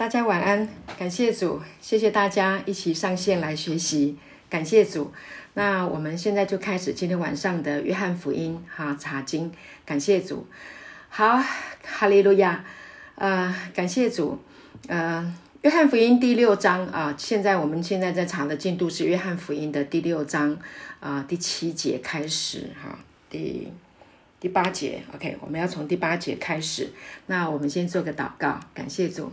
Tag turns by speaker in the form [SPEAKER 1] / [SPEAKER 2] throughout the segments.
[SPEAKER 1] 大家晚安，感谢主，谢谢大家一起上线来学习，感谢主。那我们现在就开始今天晚上的约翰福音哈查经，感谢主。好，哈利路亚，呃，感谢主，呃，约翰福音第六章啊，现在我们现在在查的进度是约翰福音的第六章啊第七节开始哈，第。第八节，OK，我们要从第八节开始。那我们先做个祷告，感谢主，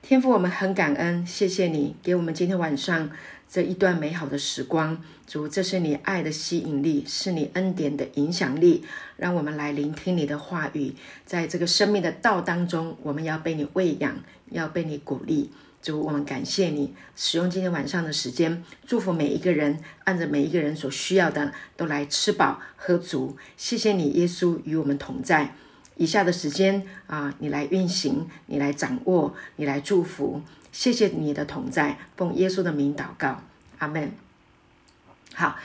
[SPEAKER 1] 天父，我们很感恩，谢谢你给我们今天晚上这一段美好的时光。主，这是你爱的吸引力，是你恩典的影响力，让我们来聆听你的话语。在这个生命的道当中，我们要被你喂养，要被你鼓励。主，我们感谢你使用今天晚上的时间，祝福每一个人，按着每一个人所需要的都来吃饱喝足。谢谢你，耶稣与我们同在。以下的时间啊，你来运行，你来掌握，你来祝福。谢谢你的同在，奉耶稣的名祷告，阿门。好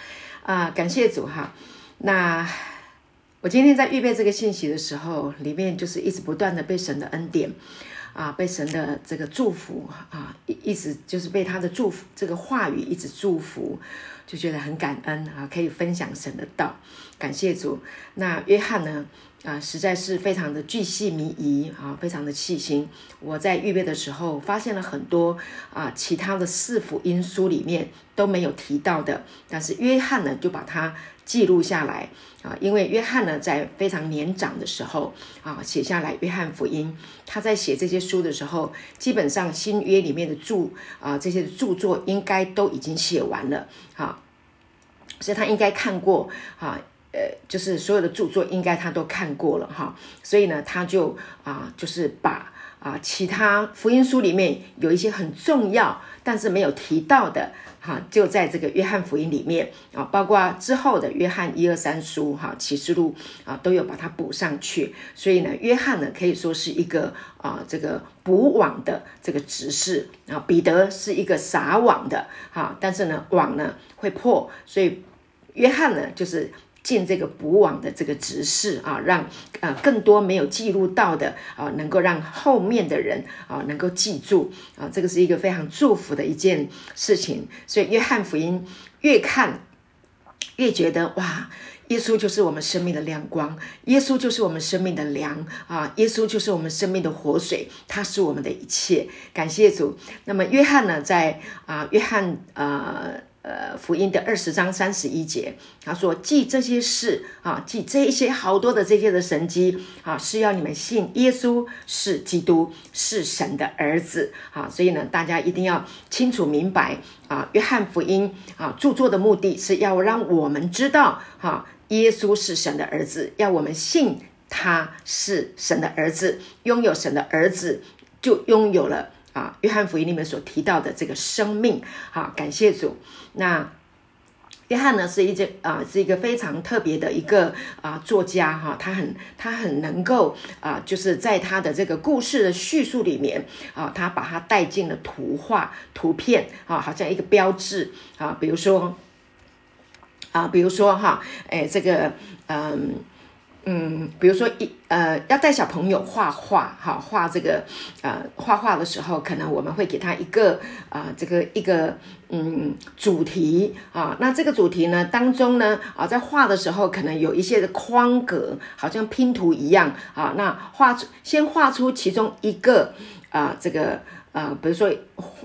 [SPEAKER 1] 啊，感谢主哈。那我今天在预备这个信息的时候，里面就是一直不断的被神的恩典。啊，被神的这个祝福啊，一一直就是被他的祝福，这个话语一直祝福，就觉得很感恩啊，可以分享神的道，感谢主。那约翰呢，啊，实在是非常的巨细靡遗啊，非常的细心。我在预备的时候，发现了很多啊，其他的四福音书里面都没有提到的，但是约翰呢，就把它。记录下来啊，因为约翰呢，在非常年长的时候啊，写下来《约翰福音》。他在写这些书的时候，基本上新约里面的著啊这些著作应该都已经写完了啊，所以他应该看过啊，呃，就是所有的著作应该他都看过了哈，所以呢，他就啊，就是把啊其他福音书里面有一些很重要但是没有提到的。哈，就在这个约翰福音里面啊，包括之后的约翰一二三书哈，启示录啊，都有把它补上去。所以呢，约翰呢可以说是一个啊，这个补网的这个执事啊，彼得是一个撒网的哈，但是呢，网呢会破，所以约翰呢就是。进这个补网的这个指示啊，让呃更多没有记录到的啊，能够让后面的人啊能够记住啊，这个是一个非常祝福的一件事情。所以约翰福音越看越觉得哇，耶稣就是我们生命的亮光，耶稣就是我们生命的粮啊，耶稣就是我们生命的活水，他是我们的一切。感谢主。那么约翰呢，在啊约翰呃。呃，福音的二十章三十一节，他说：“记这些事啊，记这一些好多的这些的神迹啊，是要你们信耶稣是基督，是神的儿子啊。所以呢，大家一定要清楚明白啊，约翰福音啊，著作的目的是要让我们知道哈，耶稣是神的儿子，要我们信他是神的儿子，拥有神的儿子，就拥有了。”啊，约翰福音里面所提到的这个生命，好，感谢主。那约翰呢，是一件啊，是一个非常特别的一个啊作家哈，他很他很能够啊，就是在他的这个故事的叙述里面啊，他把它带进了图画、图片啊，好像一个标志啊，比如说啊，比如说哈，哎，这个嗯。嗯，比如说一呃，要带小朋友画画，哈，画这个呃画画的时候，可能我们会给他一个啊，这个一个嗯主题啊，那这个主题呢当中呢啊，在画的时候可能有一些的框格，好像拼图一样啊，那画出先画出其中一个啊，这个呃，比如说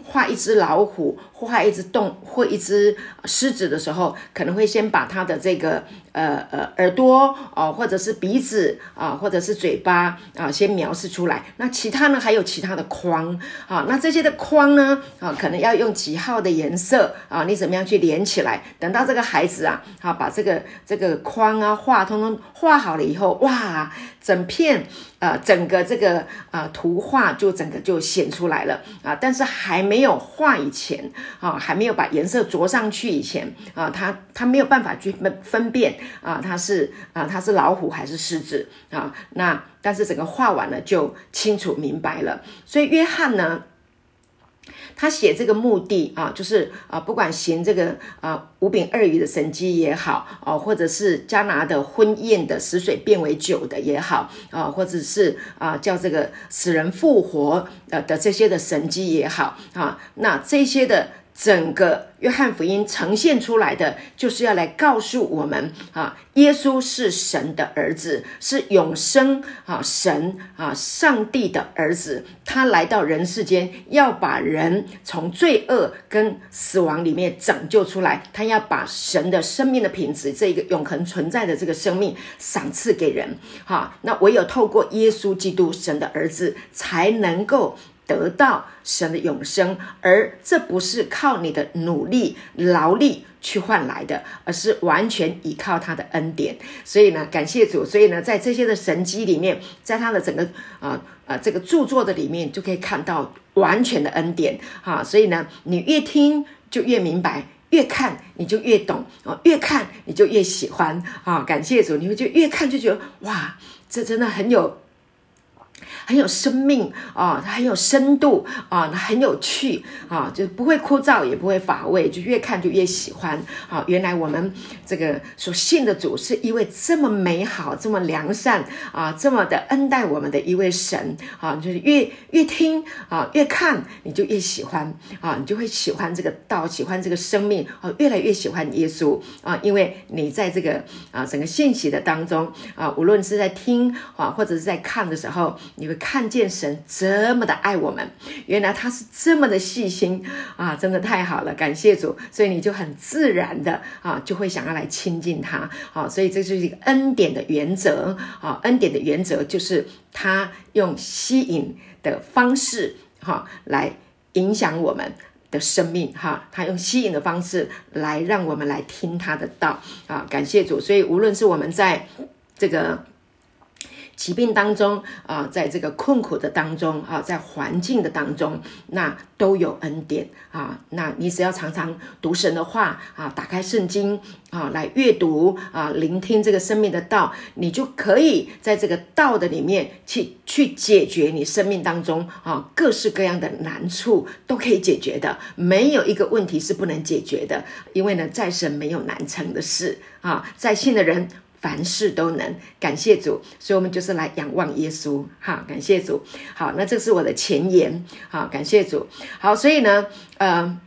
[SPEAKER 1] 画一只老虎，画一只动或一只狮子的时候，可能会先把它的这个。呃呃，耳朵哦，或者是鼻子啊，或者是嘴巴啊，先描述出来。那其他呢，还有其他的框啊。那这些的框呢啊，可能要用几号的颜色啊？你怎么样去连起来？等到这个孩子啊，好把这个这个框啊画通通画好了以后，哇，整片呃整个这个呃图画就整个就显出来了啊。但是还没没有画以前啊，还没有把颜色着上去以前啊，他他没有办法去分分辨。啊，它是啊，它是老虎还是狮子啊？那但是整个画完了就清楚明白了。所以约翰呢，他写这个目的啊，就是啊，不管行这个啊五饼二鱼的神机也好，哦，或者是加拿的婚宴的死水变为酒的也好，啊，或者是啊叫这个死人复活呃的这些的神机也好，啊，那这些的。整个约翰福音呈现出来的，就是要来告诉我们啊，耶稣是神的儿子，是永生啊，神啊，上帝的儿子，他来到人世间，要把人从罪恶跟死亡里面拯救出来，他要把神的生命的品质，这一个永恒存在的这个生命赏赐给人。哈，那唯有透过耶稣基督，神的儿子，才能够。得到神的永生，而这不是靠你的努力劳力去换来的，而是完全依靠他的恩典。所以呢，感谢主。所以呢，在这些的神迹里面，在他的整个啊啊这个著作的里面，就可以看到完全的恩典啊。所以呢，你越听就越明白，越看你就越懂啊，越看你就越喜欢啊。感谢主，你会就越看就觉得哇，这真的很有。很有生命啊，它很有深度啊，很有趣啊，就不会枯燥，也不会乏味，就越看就越喜欢啊。原来我们这个所信的主是一位这么美好、这么良善啊、这么的恩待我们的一位神啊，就是越越听啊，越看你就越喜欢啊，你就会喜欢这个道，喜欢这个生命啊，越来越喜欢耶稣啊，因为你在这个啊整个信息的当中啊，无论是在听啊，或者是在看的时候，你会。看见神这么的爱我们，原来他是这么的细心啊！真的太好了，感谢主，所以你就很自然的啊，就会想要来亲近他啊！所以这就是一个恩典的原则啊！恩典的原则就是他用吸引的方式哈来影响我们的生命哈，他用吸引的方式来让我们来听他的道啊！感谢主，所以无论是我们在这个。疾病当中啊，在这个困苦的当中啊，在环境的当中，那都有恩典啊。那你只要常常读神的话啊，打开圣经啊，来阅读啊，聆听这个生命的道，你就可以在这个道的里面去去解决你生命当中啊各式各样的难处，都可以解决的。没有一个问题是不能解决的，因为呢，在神没有难成的事啊，在信的人。凡事都能，感谢主，所以我们就是来仰望耶稣，哈，感谢主，好，那这是我的前言，好，感谢主，好，所以呢，呃。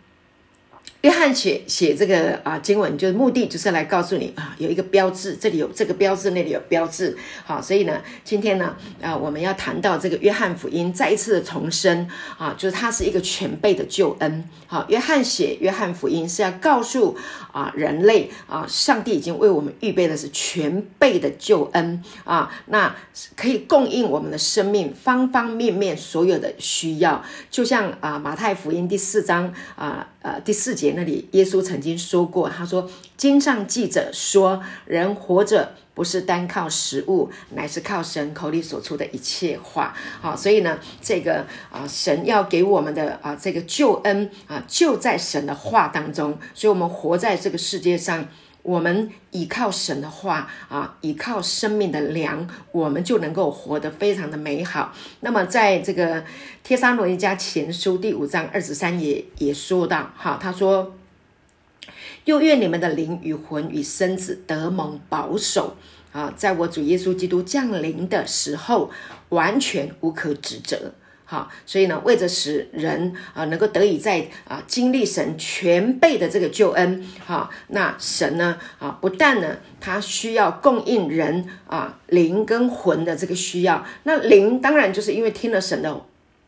[SPEAKER 1] 约翰写写这个啊经文，就是目的就是来告诉你啊，有一个标志，这里有这个标志，那里有标志。好，所以呢，今天呢，啊，我们要谈到这个约翰福音，再一次的重生啊，就是它是一个全备的救恩。好，约翰写约翰福音是要告诉啊人类啊，上帝已经为我们预备的是全备的救恩啊，那可以供应我们的生命方方面面所有的需要。就像啊马太福音第四章啊。呃，第四节那里，耶稣曾经说过，他说：“经上记者说，人活着不是单靠食物，乃是靠神口里所出的一切话。”好，所以呢，这个啊，神要给我们的啊，这个救恩啊，就在神的话当中。所以，我们活在这个世界上。我们依靠神的话啊，依靠生命的粮，我们就能够活得非常的美好。那么，在这个《帖撒罗尼迦前书》第五章二十三节也说到，哈，他说：“又愿你们的灵与魂与身子得蒙保守啊，在我主耶稣基督降临的时候，完全无可指责。”好，所以呢，为着使人啊能够得以在啊经历神全备的这个救恩，好，那神呢啊不但呢他需要供应人啊灵跟魂的这个需要，那灵当然就是因为听了神的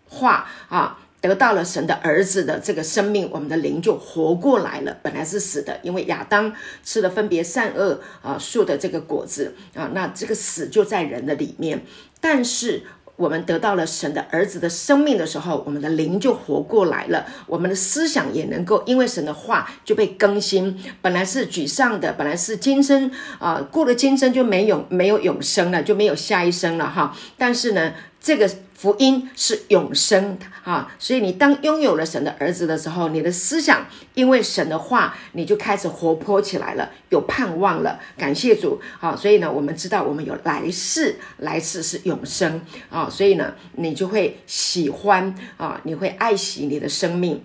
[SPEAKER 1] 话啊，得到了神的儿子的这个生命，我们的灵就活过来了。本来是死的，因为亚当吃了分别善恶啊树的这个果子啊，那这个死就在人的里面，但是。我们得到了神的儿子的生命的时候，我们的灵就活过来了，我们的思想也能够因为神的话就被更新。本来是沮丧的，本来是今生啊，过了今生就没有没有永生了，就没有下一生了哈。但是呢，这个福音是永生啊，所以你当拥有了神的儿子的时候，你的思想因为神的话，你就开始活泼起来了，有盼望了。感谢主啊！所以呢，我们知道我们有来世，来世是永生啊，所以呢，你就会喜欢啊，你会爱惜你的生命。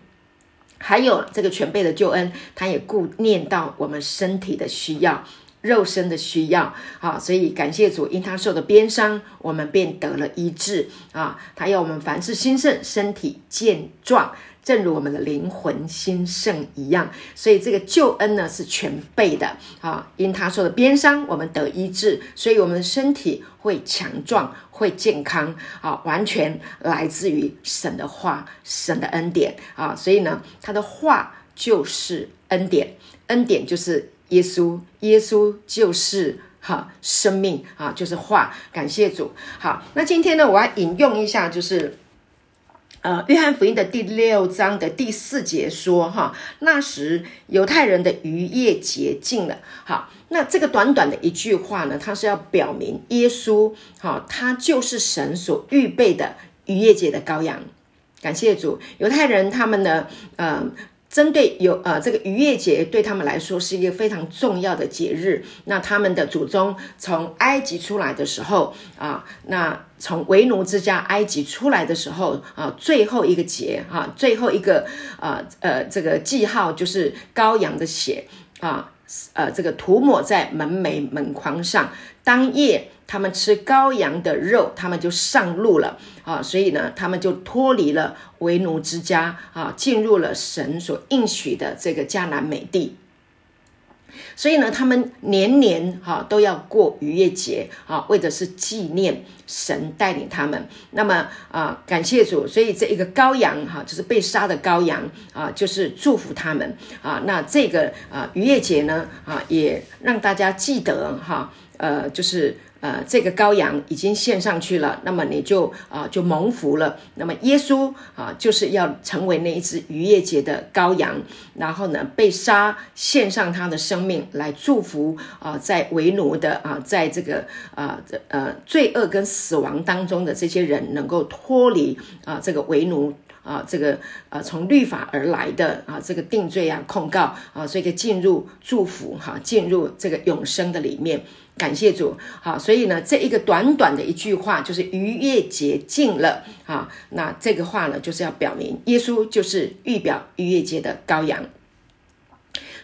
[SPEAKER 1] 还有这个全备的救恩，他也顾念到我们身体的需要。肉身的需要啊，所以感谢主，因他受的鞭伤，我们便得了医治啊。他要我们凡事兴盛，身体健壮，正如我们的灵魂兴盛一样。所以这个救恩呢是全备的啊。因他受的鞭伤，我们得医治，所以我们的身体会强壮，会健康啊，完全来自于神的话，神的恩典啊。所以呢，他的话就是恩典，恩典就是。耶稣，耶稣就是哈生命啊，就是话。感谢主。好，那今天呢，我要引用一下，就是呃，约翰福音的第六章的第四节说哈，那时犹太人的逾越节近了。好，那这个短短的一句话呢，它是要表明耶稣哈，他就是神所预备的逾越节的羔羊。感谢主，犹太人他们呢，呃。针对有呃这个逾越节对他们来说是一个非常重要的节日。那他们的祖宗从埃及出来的时候啊，那从为奴之家埃及出来的时候啊，最后一个节哈，最后一个啊呃这个记号就是羔羊的血啊，呃这个涂抹在门楣门框上。当夜他们吃羔羊的肉，他们就上路了啊，所以呢，他们就脱离了为奴之家啊，进入了神所应许的这个迦南美地。所以呢，他们年年哈都要过逾越节啊，为的是纪念神带领他们。那么啊，感谢主，所以这一个羔羊哈，就是被杀的羔羊啊，就是祝福他们啊。那这个啊逾越节呢啊，也让大家记得哈。呃，就是呃，这个羔羊已经献上去了，那么你就啊就蒙福了。那么耶稣啊，就是要成为那一只逾越节的羔羊，然后呢被杀，献上他的生命来祝福啊，在为奴的啊，在这个啊呃罪恶跟死亡当中的这些人，能够脱离啊这个为奴啊这个呃从律法而来的啊这个定罪啊控告啊，所以进入祝福哈，进入这个永生的里面。感谢主，好，所以呢，这一个短短的一句话就是逾越节近了，啊，那这个话呢，就是要表明耶稣就是预表逾越节的羔羊。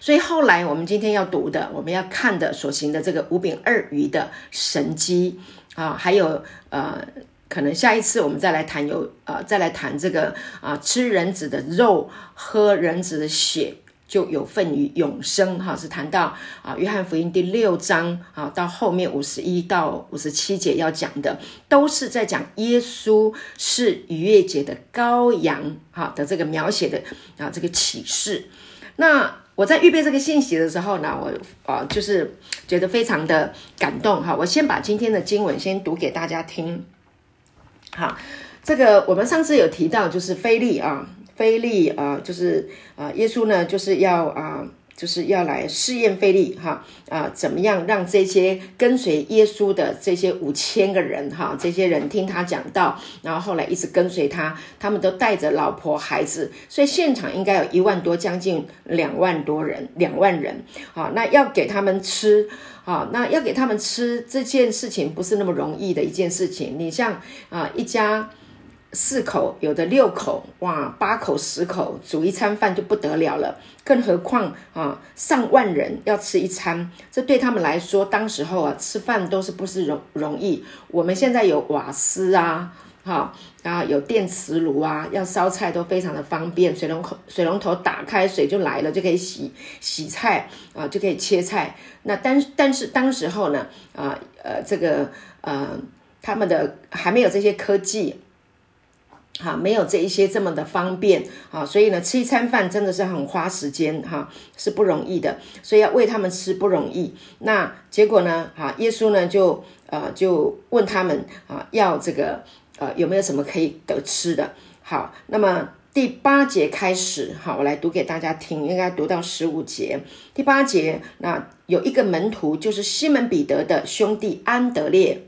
[SPEAKER 1] 所以后来我们今天要读的，我们要看的所行的这个五饼二鱼的神机啊，还有呃，可能下一次我们再来谈有呃，再来谈这个啊，吃人子的肉，喝人子的血。就有份于永生，哈，是谈到啊，约翰福音第六章啊，到后面五十一到五十七节要讲的，都是在讲耶稣是逾越节的羔羊，哈的这个描写的啊，这个启示。那我在预备这个信息的时候呢，我啊，就是觉得非常的感动，哈。我先把今天的经文先读给大家听，好，这个我们上次有提到，就是菲利啊。菲利啊，就是啊，耶稣呢，就是要啊，就是要来试验菲利哈啊，怎么样让这些跟随耶稣的这些五千个人哈，这些人听他讲道，然后后来一直跟随他，他们都带着老婆孩子，所以现场应该有一万多，将近两万多人，两万人啊，那要给他们吃啊，那要给他们吃这件事情不是那么容易的一件事情，你像啊一家。四口有的六口哇，八口十口煮一餐饭就不得了了，更何况啊上万人要吃一餐，这对他们来说，当时候啊吃饭都是不是容容易。我们现在有瓦斯啊，哈啊有电磁炉啊，要烧菜都非常的方便，水龙口水龙头打开水就来了，就可以洗洗菜啊，就可以切菜。那但但是当时候呢啊呃这个呃他们的还没有这些科技。哈，没有这一些这么的方便啊，所以呢，吃一餐饭真的是很花时间哈，是不容易的，所以要喂他们吃不容易。那结果呢，哈，耶稣呢就呃就问他们啊，要这个呃有没有什么可以得吃的？好，那么第八节开始，好，我来读给大家听，应该读到十五节。第八节，那有一个门徒就是西门彼得的兄弟安德烈。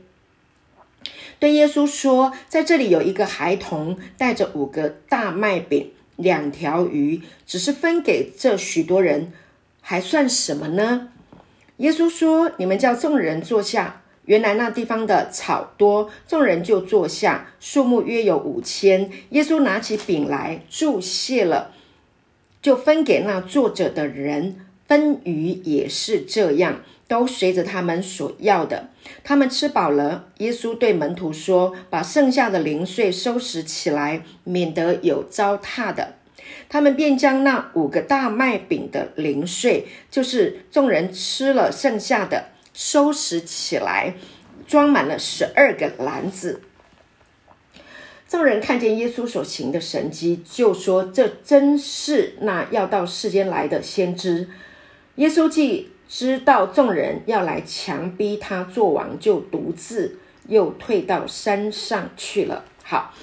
[SPEAKER 1] 对耶稣说：“在这里有一个孩童带着五个大麦饼、两条鱼，只是分给这许多人，还算什么呢？”耶稣说：“你们叫众人坐下。”原来那地方的草多，众人就坐下，数目约有五千。耶稣拿起饼来，注谢了，就分给那坐着的人。分鱼也是这样，都随着他们所要的。他们吃饱了，耶稣对门徒说：“把剩下的零碎收拾起来，免得有糟蹋的。”他们便将那五个大麦饼的零碎，就是众人吃了剩下的。收拾起来，装满了十二个篮子。众人看见耶稣所行的神迹，就说：“这真是那要到世间来的先知。”耶稣既知道众人要来强逼他做王，就独自又退到山上去了。好，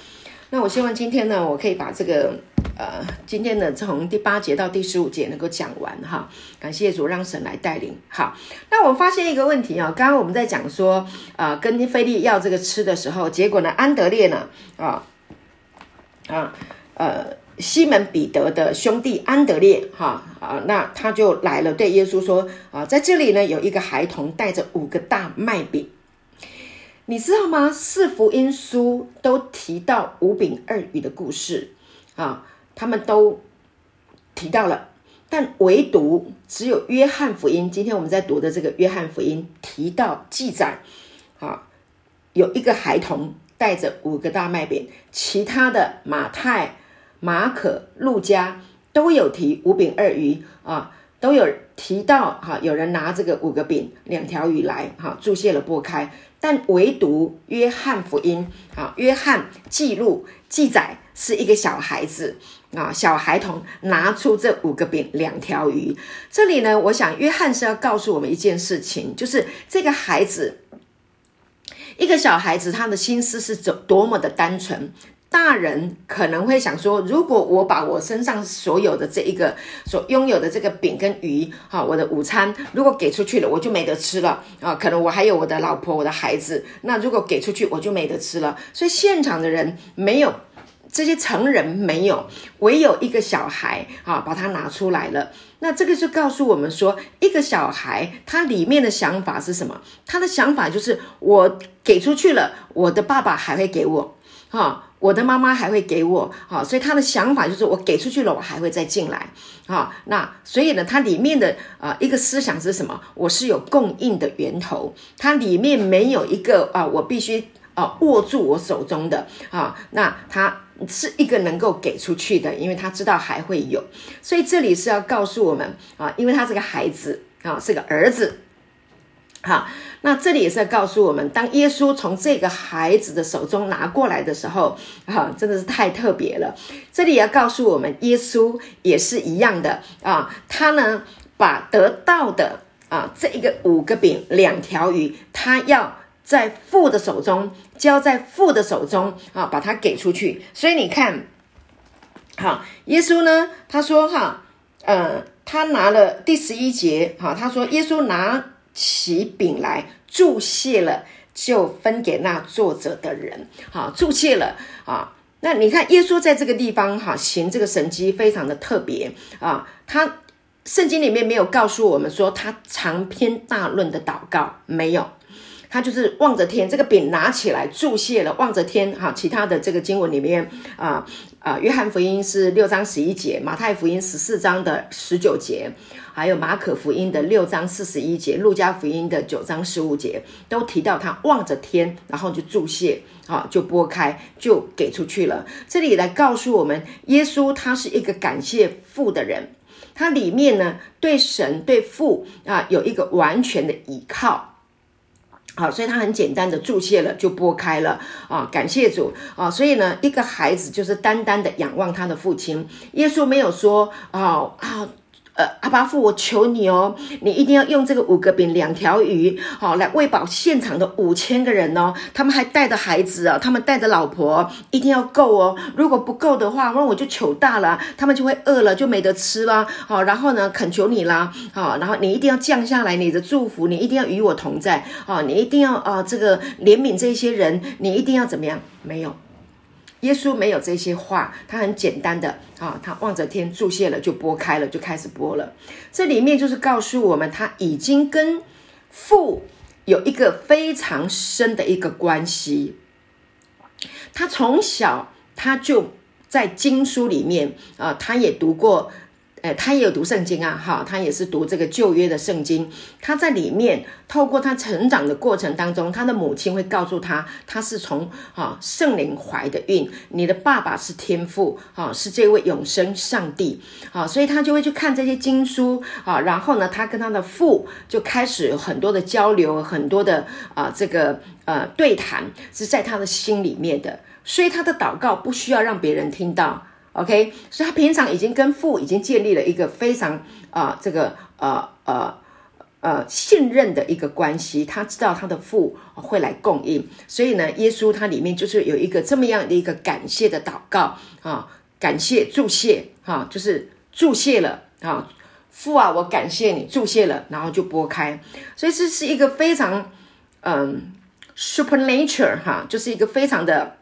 [SPEAKER 1] 那我希望今天呢，我可以把这个。呃，今天呢，从第八节到第十五节能够讲完哈，感谢主让神来带领。好，那我发现一个问题啊，刚刚我们在讲说，呃，跟菲利要这个吃的时候，结果呢，安德烈呢，啊啊呃，西门彼得的兄弟安德烈哈啊，那他就来了，对耶稣说啊，在这里呢，有一个孩童带着五个大麦饼，你知道吗？四福音书都提到五饼二鱼的故事啊。他们都提到了，但唯独只有约翰福音，今天我们在读的这个约翰福音提到记载，啊，有一个孩童带着五个大麦饼，其他的马太、马可、路加都有提五饼二鱼啊，都有提到哈，有人拿这个五个饼、两条鱼来哈，注谢了拨开，但唯独约翰福音啊，约翰记录记载是一个小孩子。啊，小孩童拿出这五个饼、两条鱼。这里呢，我想约翰是要告诉我们一件事情，就是这个孩子，一个小孩子，他的心思是怎多么的单纯。大人可能会想说，如果我把我身上所有的这一个所拥有的这个饼跟鱼，哈，我的午餐如果给出去了，我就没得吃了啊。可能我还有我的老婆、我的孩子，那如果给出去，我就没得吃了。所以现场的人没有。这些成人没有，唯有一个小孩啊，把它拿出来了。那这个就告诉我们说，一个小孩他里面的想法是什么？他的想法就是我给出去了，我的爸爸还会给我，哈，我的妈妈还会给我，哈，所以他的想法就是我给出去了，我还会再进来，哈。那所以呢，它里面的啊一个思想是什么？我是有供应的源头，它里面没有一个啊，我必须啊握住我手中的啊，那他。是一个能够给出去的，因为他知道还会有，所以这里是要告诉我们啊，因为他是个孩子啊，是个儿子，好，那这里也是要告诉我们，当耶稣从这个孩子的手中拿过来的时候，啊，真的是太特别了。这里要告诉我们，耶稣也是一样的啊，他呢把得到的啊这一个五个饼两条鱼，他要。在父的手中，交在父的手中啊，把它给出去。所以你看，好，耶稣呢，他说哈，呃，他拿了第十一节，哈，他说耶稣拿起饼来，注谢了，就分给那作者的人，好，注谢了啊。那你看，耶稣在这个地方哈行这个神迹，非常的特别啊。他圣经里面没有告诉我们说他长篇大论的祷告，没有。他就是望着天，这个饼拿起来注谢了，望着天哈。其他的这个经文里面啊啊，约翰福音是六章十一节，马太福音十四章的十九节，还有马可福音的六章四十一节，路加福音的九章十五节，都提到他望着天，然后就注谢啊，就拨开，就给出去了。这里来告诉我们，耶稣他是一个感谢父的人，他里面呢对神对父啊有一个完全的依靠。好，所以他很简单的注谢了，就拨开了啊，感谢主啊，所以呢，一个孩子就是单单的仰望他的父亲。耶稣没有说啊啊，呃，阿巴父，我求你哦，你一定要用这个五个饼两条鱼，好来喂饱现场的五千个人哦。他们还带着孩子啊，他们带着老婆，一定要够哦。如果不够的话，那我就糗大了，他们就会饿了，就没得吃了。好，然后呢，恳求你啦，好，然后你一定要降下来你的祝福，你一定要与我同在，啊，你一定要啊，这个怜悯这些人，你一定要怎么样？没有。耶稣没有这些话，他很简单的啊，他望着天注谢了，就拨开了，就开始播了。这里面就是告诉我们，他已经跟父有一个非常深的一个关系。他从小他就在经书里面啊，他也读过。哎，他也有读圣经啊，哈，他也是读这个旧约的圣经。他在里面透过他成长的过程当中，他的母亲会告诉他，他是从哈圣灵怀的孕，你的爸爸是天父，哈，是这位永生上帝，好，所以他就会去看这些经书，啊，然后呢，他跟他的父就开始有很多的交流，很多的啊这个呃对谈是在他的心里面的，所以他的祷告不需要让别人听到。OK，所以他平常已经跟父已经建立了一个非常啊这个呃呃呃信任的一个关系，他知道他的父会来供应，所以呢，耶稣他里面就是有一个这么样的一个感谢的祷告啊，感谢祝谢哈，就是祝谢了啊，父啊，我感谢你祝谢了，然后就拨开，所以这是一个非常嗯 supernature 哈，就是一个非常的。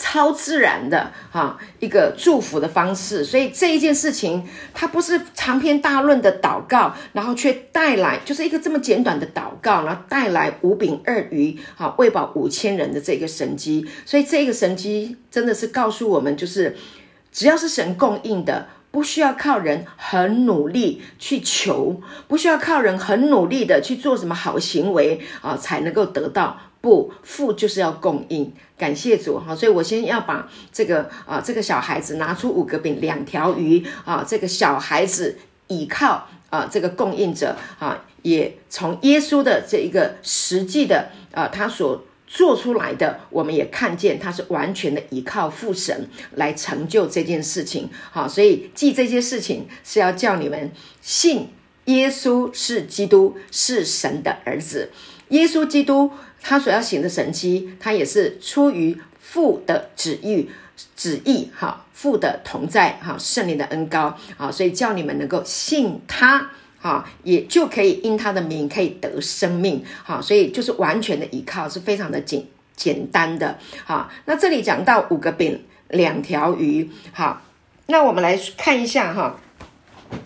[SPEAKER 1] 超自然的哈一个祝福的方式，所以这一件事情它不是长篇大论的祷告，然后却带来就是一个这么简短的祷告，然后带来五饼二鱼啊喂饱五千人的这个神机，所以这个神机真的是告诉我们，就是只要是神供应的，不需要靠人很努力去求，不需要靠人很努力的去做什么好行为啊才能够得到。不，父就是要供应，感谢主哈，所以我先要把这个啊，这个小孩子拿出五个饼两条鱼啊，这个小孩子倚靠啊，这个供应者啊，也从耶稣的这一个实际的啊，他所做出来的，我们也看见他是完全的依靠父神来成就这件事情，好，所以记这些事情是要叫你们信耶稣是基督，是神的儿子，耶稣基督。他所要行的神迹，他也是出于父的旨意，旨意哈，父的同在哈，圣灵的恩高啊，所以叫你们能够信他哈，也就可以因他的名可以得生命哈，所以就是完全的依靠，是非常的简简单的哈。那这里讲到五个饼两条鱼哈，那我们来看一下哈，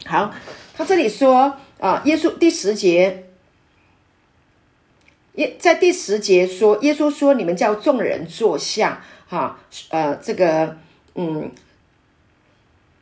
[SPEAKER 1] 好，他这里说啊，耶稣第十节。耶在第十节说，耶稣说：“你们叫众人坐下，哈，呃，这个，嗯。”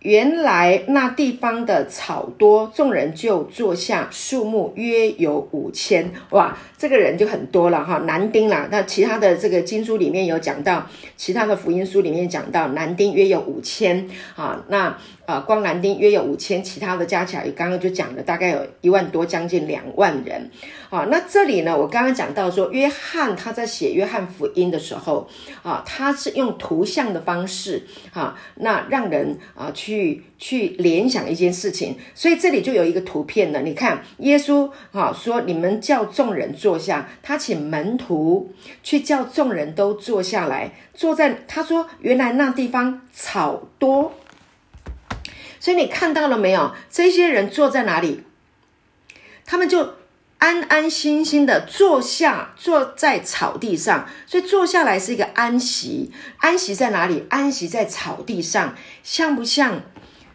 [SPEAKER 1] 原来那地方的草多，众人就坐下，数目约有五千。哇，这个人就很多了哈。男丁啦，那其他的这个经书里面有讲到，其他的福音书里面讲到，男丁约有五千啊。那啊，光男丁约有五千，其他的加起来，刚刚就讲了，大概有一万多，将近两万人。啊，那这里呢，我刚刚讲到说，约翰他在写约翰福音的时候啊，他是用图像的方式啊，那让人啊去。去去联想一件事情，所以这里就有一个图片了。你看，耶稣啊说：“你们叫众人坐下。”他请门徒去叫众人都坐下来，坐在他说：“原来那地方草多。”所以你看到了没有？这些人坐在哪里？他们就。安安心心的坐下，坐在草地上，所以坐下来是一个安息。安息在哪里？安息在草地上，像不像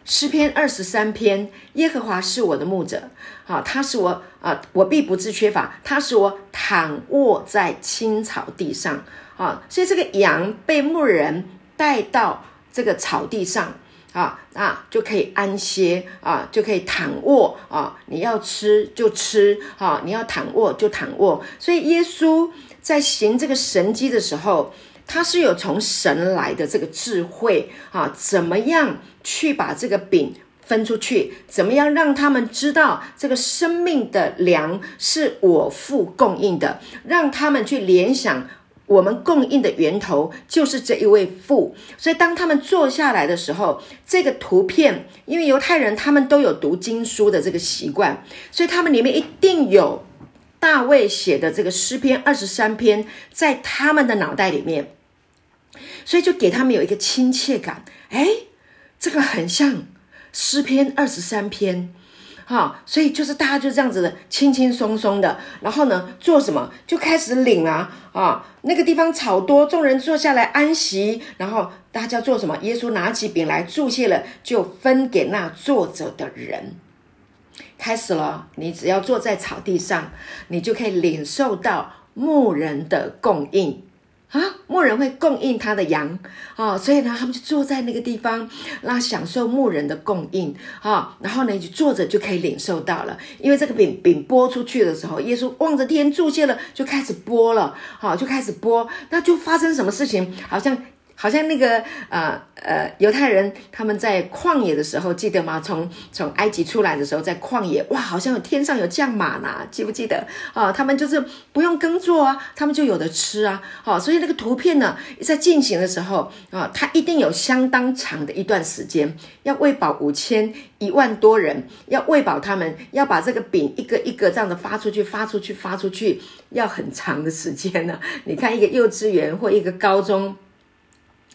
[SPEAKER 1] 诗篇二十三篇？耶和华是我的牧者，啊，他是我啊，我必不致缺乏。他是我躺卧在青草地上，啊，所以这个羊被牧人带到这个草地上。啊，那就可以安歇啊，就可以躺卧啊。你要吃就吃啊，你要躺卧就躺卧。所以耶稣在行这个神迹的时候，他是有从神来的这个智慧啊，怎么样去把这个饼分出去？怎么样让他们知道这个生命的粮是我父供应的？让他们去联想我们供应的源头就是这一位父，所以当他们坐下来的时候，这个图片，因为犹太人他们都有读经书的这个习惯，所以他们里面一定有大卫写的这个诗篇二十三篇，在他们的脑袋里面，所以就给他们有一个亲切感。哎，这个很像诗篇二十三篇。哈，所以就是大家就这样子的轻轻松松的，然后呢，做什么就开始领啊啊，那个地方草多，众人坐下来安息，然后大家做什么？耶稣拿起饼来祝谢了，就分给那坐着的人。开始了，你只要坐在草地上，你就可以领受到牧人的供应。啊，牧人会供应他的羊，哦，所以呢，他们就坐在那个地方，那享受牧人的供应，啊，然后呢，就坐着就可以领受到了。因为这个饼饼播出去的时候，耶稣望着天注谢了，就开始播了，好，就开始播，那就发生什么事情？好像。好像那个呃呃犹太人他们在旷野的时候，记得吗？从从埃及出来的时候，在旷野，哇，好像有天上有降马呢，记不记得啊？他们就是不用耕作啊，他们就有的吃啊。好，所以那个图片呢，在进行的时候啊，它一定有相当长的一段时间，要喂饱五千一万多人，要喂饱他们，要把这个饼一个一个这样的发出去，发出去，发出去，要很长的时间呢。你看一个幼稚园或一个高中。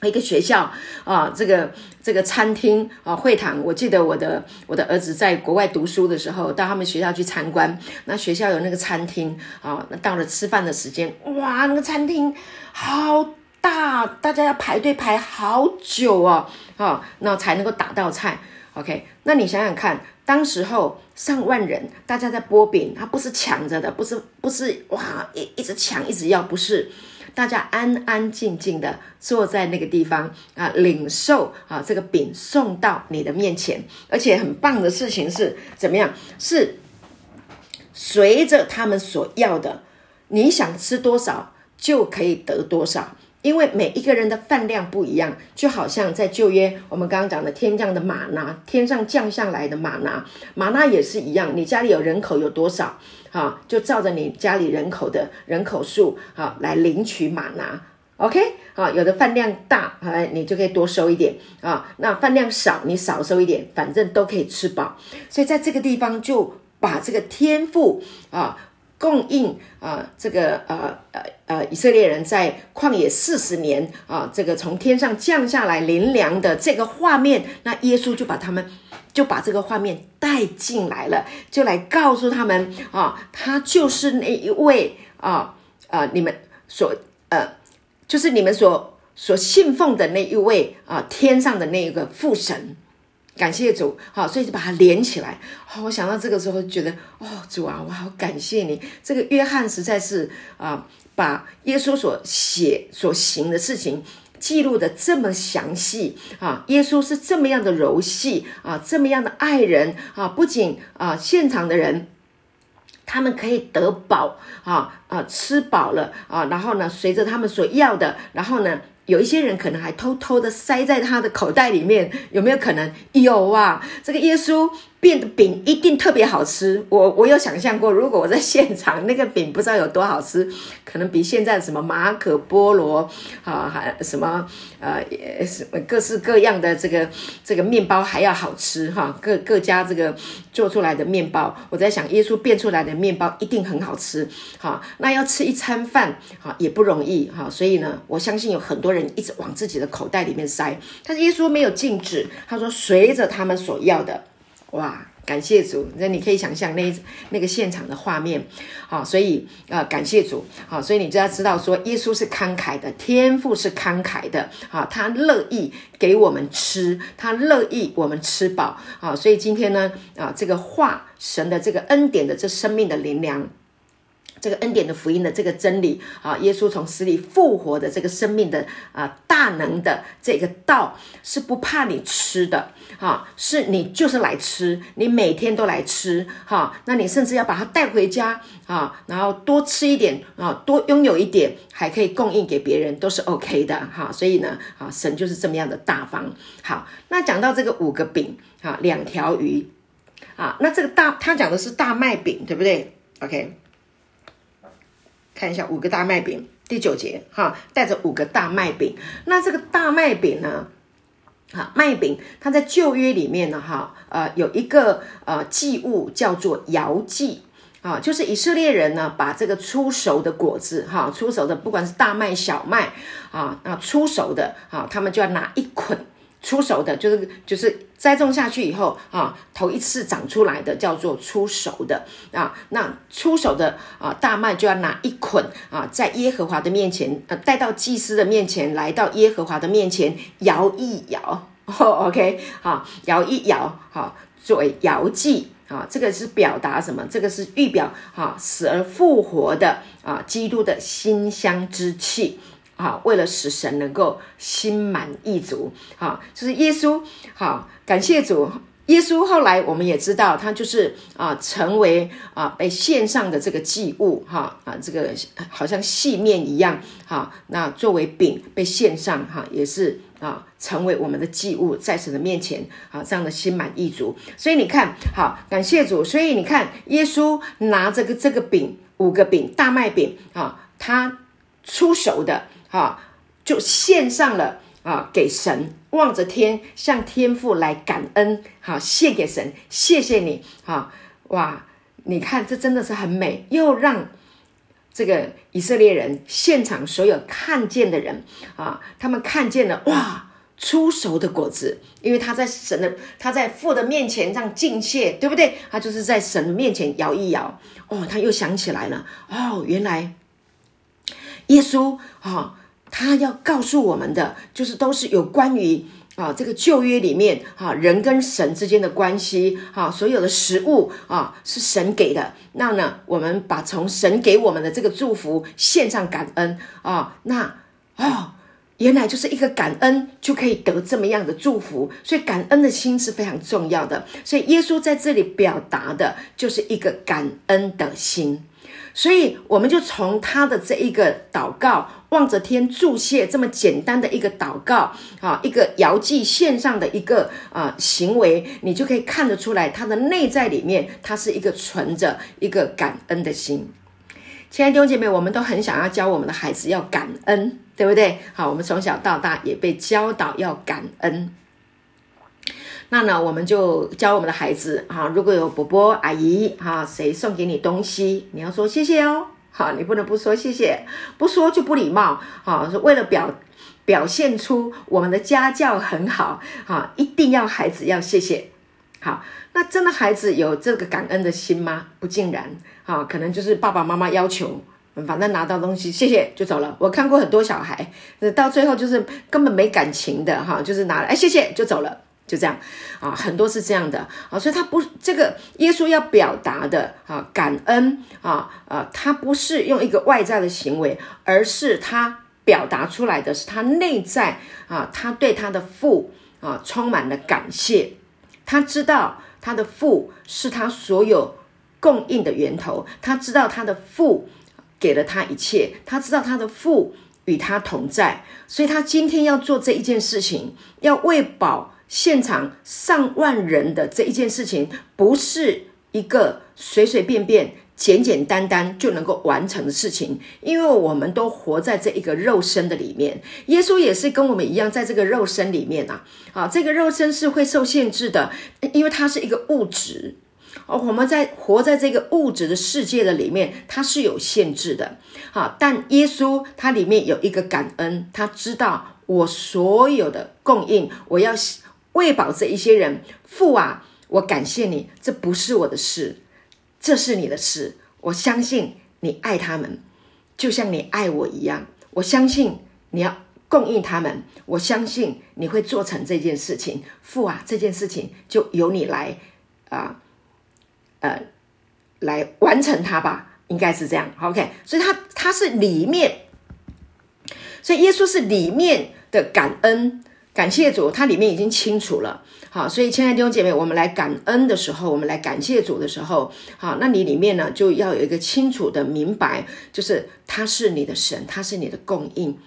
[SPEAKER 1] 一个学校啊，这个这个餐厅啊，会堂，我记得我的我的儿子在国外读书的时候，到他们学校去参观，那学校有那个餐厅啊，那到了吃饭的时间，哇，那个餐厅好大，大家要排队排好久哦，啊，那才能够打到菜。OK，那你想想看，当时候上万人，大家在剥饼，他不是抢着的，不是不是哇，一一直抢一直要，不是。大家安安静静的坐在那个地方啊，领受啊这个饼送到你的面前，而且很棒的事情是怎么样？是随着他们所要的，你想吃多少就可以得多少。因为每一个人的饭量不一样，就好像在旧约，我们刚刚讲的天降的玛拿，天上降下来的玛拿，玛拿也是一样。你家里有人口有多少，哈，就照着你家里人口的人口数，哈，来领取玛拿。OK，啊，有的饭量大，哎，你就可以多收一点啊。那饭量少，你少收一点，反正都可以吃饱。所以在这个地方就把这个天赋啊。供应啊，这个呃呃呃，以色列人在旷野四十年啊，这个从天上降下来灵粮的这个画面，那耶稣就把他们就把这个画面带进来了，就来告诉他们啊，他就是那一位啊啊，你们所呃，就是你们所所信奉的那一位啊，天上的那一个父神。感谢主，好，所以就把它连起来。好，我想到这个时候，觉得哦，主啊，我好感谢你。这个约翰实在是啊，把耶稣所写所行的事情记录的这么详细啊。耶稣是这么样的柔细啊，这么样的爱人啊。不仅啊，现场的人他们可以得饱啊啊，吃饱了啊，然后呢，随着他们所要的，然后呢。有一些人可能还偷偷的塞在他的口袋里面，有没有可能？有啊，这个耶稣。变的饼一定特别好吃，我我有想象过，如果我在现场，那个饼不知道有多好吃，可能比现在什么马可波罗啊，还什么呃什么各式各样的这个这个面包还要好吃哈，各各家这个做出来的面包，我在想耶稣变出来的面包一定很好吃哈，那要吃一餐饭哈也不容易哈，所以呢，我相信有很多人一直往自己的口袋里面塞，但是耶稣没有禁止，他说随着他们所要的。哇，感谢主！那你可以想象那那个现场的画面，好，所以呃，感谢主，好，所以你就要知道说，耶稣是慷慨的，天父是慷慨的，好，他乐意给我们吃，他乐意我们吃饱，好，所以今天呢，啊，这个话神的这个恩典的这生命的灵粮。这个恩典的福音的这个真理啊，耶稣从死里复活的这个生命的啊大能的这个道是不怕你吃的哈，是你就是来吃，你每天都来吃哈，那你甚至要把它带回家啊，然后多吃一点啊，多拥有一点，还可以供应给别人，都是 OK 的哈。所以呢，啊，神就是这么样的大方。好，那讲到这个五个饼啊，两条鱼啊，那这个大他讲的是大麦饼，对不对？OK。看一下五个大麦饼，第九节哈，带着五个大麦饼。那这个大麦饼呢？哈，麦饼它在旧约里面呢，哈，呃，有一个呃祭物叫做摇祭。啊，就是以色列人呢，把这个出熟的果子，哈，出熟的不管是大麦、小麦，啊，那出熟的，啊，他们就要拿一捆出熟的，就是就是栽种下去以后，啊，头一次长出来的叫做出熟的，啊，那出熟的啊大麦就要拿一捆，啊，在耶和华的面前，呃，带到祭司的面前，来到耶和华的面前摇一摇，OK，好，摇一摇，好，作为摇祭。啊，这个是表达什么？这个是预表啊，死而复活的啊，基督的馨香之气啊，为了使神能够心满意足啊，就是耶稣好，感谢主，耶稣后来我们也知道，他就是啊，成为啊被献上的这个祭物哈啊，这个好像细面一样哈，那作为饼被献上哈，也是。啊，成为我们的祭物，在神的面前啊，这样的心满意足。所以你看，好，感谢主。所以你看，耶稣拿这个这个饼，五个饼，大麦饼啊，他出手的啊，就献上了啊，给神，望着天，向天父来感恩，好，献给神，谢谢你，啊，哇，你看这真的是很美，又让。这个以色列人现场所有看见的人啊，他们看见了哇，出熟的果子，因为他在神的他在父的面前这样敬谢，对不对？他就是在神的面前摇一摇，哦，他又想起来了，哦，原来耶稣啊，他要告诉我们的，就是都是有关于。啊，这个旧约里面啊，人跟神之间的关系啊，所有的食物啊，是神给的。那呢，我们把从神给我们的这个祝福献上感恩啊，那哦，原来就是一个感恩就可以得这么样的祝福，所以感恩的心是非常重要的。所以耶稣在这里表达的就是一个感恩的心。所以我们就从他的这一个祷告，望着天祝谢这么简单的一个祷告啊，一个遥祭线上的一个啊行为，你就可以看得出来，他的内在里面，他是一个存着一个感恩的心。亲爱的弟兄姐妹，我们都很想要教我们的孩子要感恩，对不对？好，我们从小到大也被教导要感恩。那呢，我们就教我们的孩子哈，如果有伯伯阿姨哈，谁送给你东西，你要说谢谢哦，好，你不能不说谢谢，不说就不礼貌，好，是为了表表现出我们的家教很好，哈，一定要孩子要谢谢，好，那真的孩子有这个感恩的心吗？不尽然，哈，可能就是爸爸妈妈要求，反正拿到东西谢谢就走了。我看过很多小孩，那到最后就是根本没感情的哈，就是拿了哎谢谢就走了。就这样啊，很多是这样的啊，所以他不这个耶稣要表达的啊，感恩啊，啊，他不是用一个外在的行为，而是他表达出来的是他内在啊，他对他的父啊充满了感谢，他知道他的父是他所有供应的源头，他知道他的父给了他一切，他知道他的父与他同在，所以他今天要做这一件事情，要喂饱。现场上万人的这一件事情，不是一个随随便便、简简单单就能够完成的事情，因为我们都活在这一个肉身的里面。耶稣也是跟我们一样，在这个肉身里面啊，啊，这个肉身是会受限制的，因为它是一个物质。哦，我们在活在这个物质的世界的里面，它是有限制的。好，但耶稣他里面有一个感恩，他知道我所有的供应，我要。喂饱这一些人，父啊，我感谢你，这不是我的事，这是你的事。我相信你爱他们，就像你爱我一样。我相信你要供应他们，我相信你会做成这件事情。父啊，这件事情就由你来啊，呃，来完成它吧，应该是这样。OK，所以他他是里面，所以耶稣是里面的感恩。感谢主，它里面已经清楚了。好，所以亲爱的弟兄姐妹，我们来感恩的时候，我们来感谢主的时候，好，那你里面呢就要有一个清楚的明白，就是他是你的神，他是你的供应。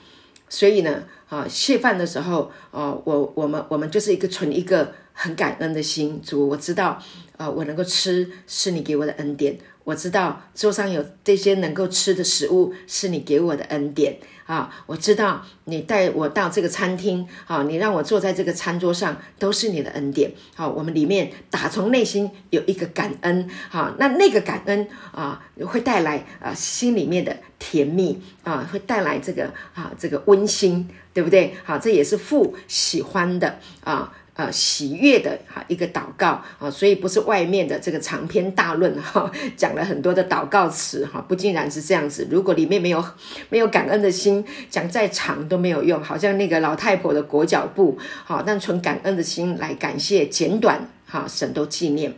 [SPEAKER 1] 所以呢，啊，谢饭的时候，啊，我我们我们就是一个存一个很感恩的心。主，我知道，啊，我能够吃是你给我的恩典，我知道桌上有这些能够吃的食物，是你给我的恩典啊！我知道你带我到这个餐厅啊，你让我坐在这个餐桌上，都是你的恩典。好，我们里面打从内心有一个感恩，好，那那个感恩啊，会带来啊心里面的甜蜜啊，会带来这个啊这个温馨，对不对？好，这也是父喜欢的啊。呃，喜悦的哈一个祷告啊，所以不是外面的这个长篇大论哈，讲了很多的祷告词哈，不尽然是这样子。如果里面没有没有感恩的心，讲再长都没有用，好像那个老太婆的裹脚布好，但纯感恩的心来感谢，简短哈，神都纪念。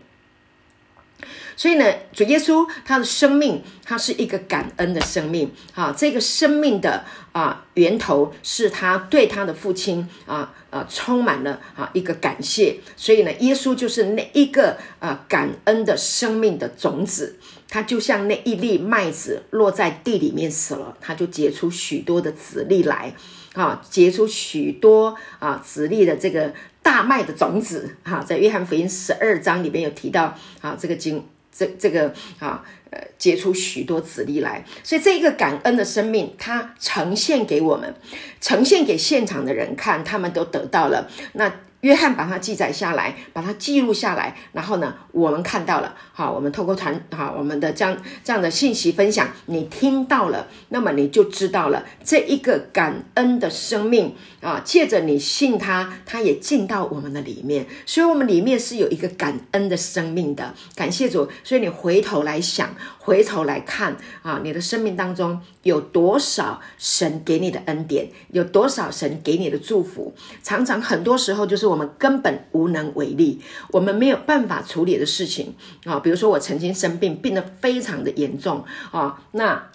[SPEAKER 1] 所以呢，主耶稣他的生命，他是一个感恩的生命啊。这个生命的啊源头是他对他的父亲啊啊充满了啊一个感谢。所以呢，耶稣就是那一个啊感恩的生命的种子。他就像那一粒麦子落在地里面死了，他就结出许多的籽粒来啊，结出许多啊籽粒的这个大麦的种子哈。在约翰福音十二章里面有提到啊，这个经。这这个啊，呃，结出许多子粒来，所以这一个感恩的生命，它呈现给我们，呈现给现场的人看，他们都得到了那。约翰把它记载下来，把它记录下来，然后呢，我们看到了，好，我们透过团，好，我们的这样这样的信息分享，你听到了，那么你就知道了，这一个感恩的生命啊，借着你信他，他也进到我们的里面，所以我们里面是有一个感恩的生命的，感谢主，所以你回头来想，回头来看啊，你的生命当中有多少神给你的恩典，有多少神给你的祝福，常常很多时候就是我。们根本无能为力，我们没有办法处理的事情啊，比如说我曾经生病，病得非常的严重啊，那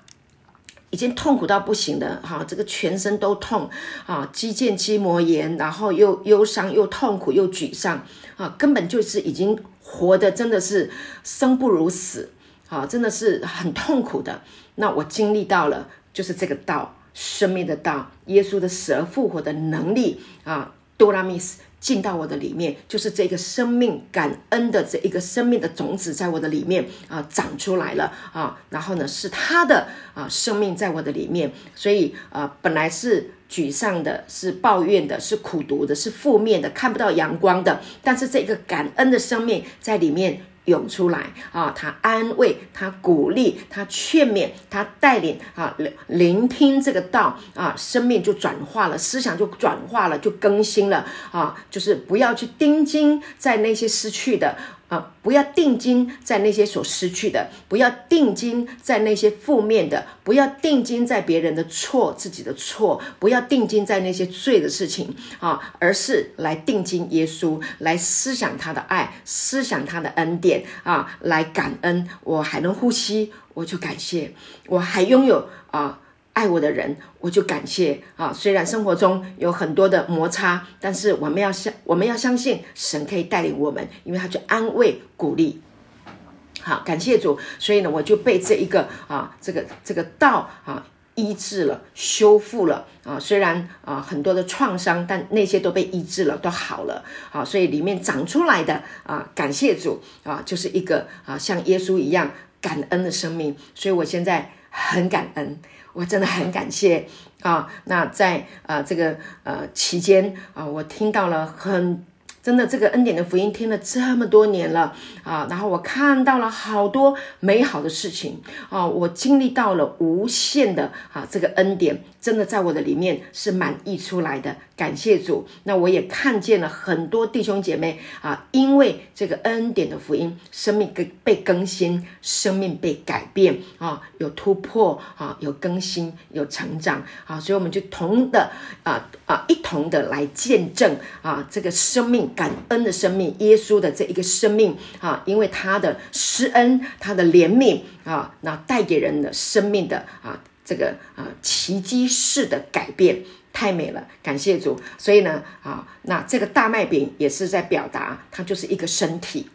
[SPEAKER 1] 已经痛苦到不行的哈，这个全身都痛啊，肌腱肌膜炎，然后又忧伤又痛苦又沮丧啊，根本就是已经活的真的是生不如死啊，真的是很痛苦的。那我经历到了，就是这个道，生命的道，耶稣的死而复活的能力啊，多拉米斯。进到我的里面，就是这个生命感恩的这一个生命的种子，在我的里面啊长出来了啊，然后呢是他的啊生命在我的里面，所以啊本来是沮丧的，是抱怨的，是苦读的，是负面的，看不到阳光的，但是这个感恩的生命在里面。涌出来啊！他安慰，他鼓励，他劝勉，他带领啊，聆聆听这个道啊，生命就转化了，思想就转化了，就更新了啊！就是不要去盯紧在那些失去的。啊！不要定睛在那些所失去的，不要定睛在那些负面的，不要定睛在别人的错、自己的错，不要定睛在那些罪的事情啊，而是来定睛耶稣，来思想他的爱，思想他的恩典啊，来感恩。我还能呼吸，我就感谢；我还拥有啊。爱我的人，我就感谢啊！虽然生活中有很多的摩擦，但是我们要相，我们要相信神可以带领我们，因为他去安慰、鼓励。好，感谢主。所以呢，我就被这一个啊，这个这个道啊医治了、修复了啊。虽然啊很多的创伤，但那些都被医治了，都好了。好，所以里面长出来的啊，感谢主啊，就是一个啊像耶稣一样感恩的生命。所以我现在很感恩。我真的很感谢啊！那在呃这个呃期间啊，我听到了很。真的，这个恩典的福音听了这么多年了啊，然后我看到了好多美好的事情啊，我经历到了无限的啊，这个恩典真的在我的里面是满溢出来的，感谢主。那我也看见了很多弟兄姐妹啊，因为这个恩典的福音，生命被被更新，生命被改变啊，有突破啊，有更新，有成长啊，所以我们就同的啊啊一同的来见证啊，这个生命。感恩的生命，耶稣的这一个生命啊，因为他的施恩，他的怜悯啊，那带给人的生命的啊，这个啊奇迹式的改变，太美了，感谢主。所以呢，啊，那这个大麦饼也是在表达，它就是一个身体。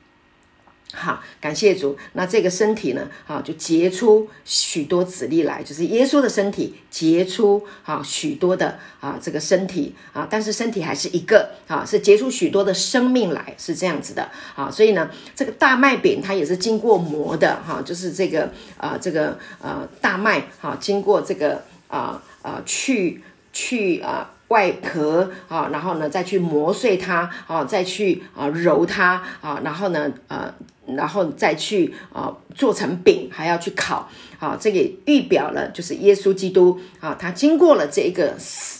[SPEAKER 1] 好，感谢主。那这个身体呢？好，就结出许多子粒来，就是耶稣的身体结出啊许多的啊这个身体啊，但是身体还是一个啊，是结出许多的生命来，是这样子的啊。所以呢，这个大麦饼它也是经过磨的哈，就是这个啊这个呃大麦哈，经过这个啊啊去去啊。外壳啊，然后呢，再去磨碎它啊，再去啊揉它啊，然后呢，呃，然后再去啊做成饼，还要去烤啊。这个预表了，就是耶稣基督啊，他经过了这一个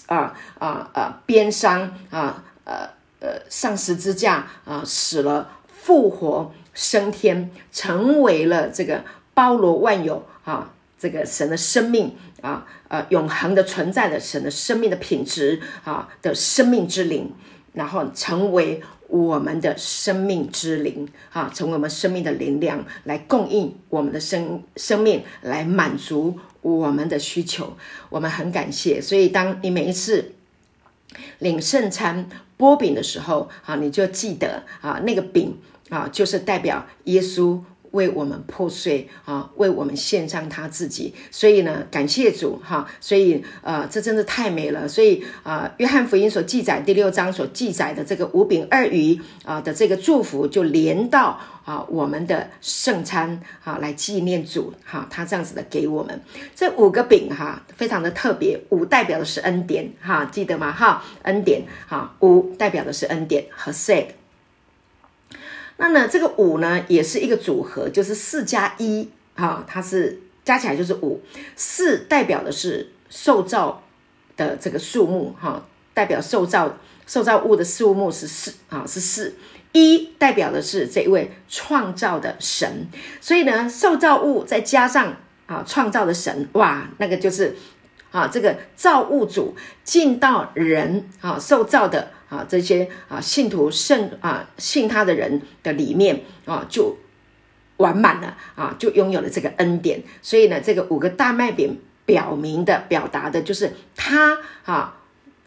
[SPEAKER 1] 啊啊啊鞭伤啊呃呃上十字架啊死了复活升天，成为了这个包罗万有啊这个神的生命。啊，呃，永恒的存在的神的生命的品质啊的生命之灵，然后成为我们的生命之灵啊，成为我们生命的灵量，来供应我们的生生命，来满足我们的需求。我们很感谢，所以当你每一次领圣餐波饼的时候啊，你就记得啊，那个饼啊，就是代表耶稣。为我们破碎啊，为我们献上他自己，所以呢，感谢主哈，所以呃，这真的太美了。所以啊，约翰福音所记载第六章所记载的这个五饼二鱼啊的这个祝福，就连到啊我们的圣餐啊来纪念主哈，他这样子的给我们这五个饼哈，非常的特别，五代表的是恩典哈，记得吗哈？恩典哈，五代表的是恩典和 said。那呢，这个五呢，也是一个组合，就是四加一，哈，它是加起来就是五。四代表的是受造的这个数目，哈，代表受造受造物的数目是四，啊，是四。一代表的是这一位创造的神，所以呢，受造物再加上啊创造的神，哇，那个就是啊这个造物主进到人啊受造的。啊，这些啊信徒圣啊信他的人的里面啊，就完满了啊，就拥有了这个恩典。所以呢，这个五个大麦饼表明的、表达的就是他啊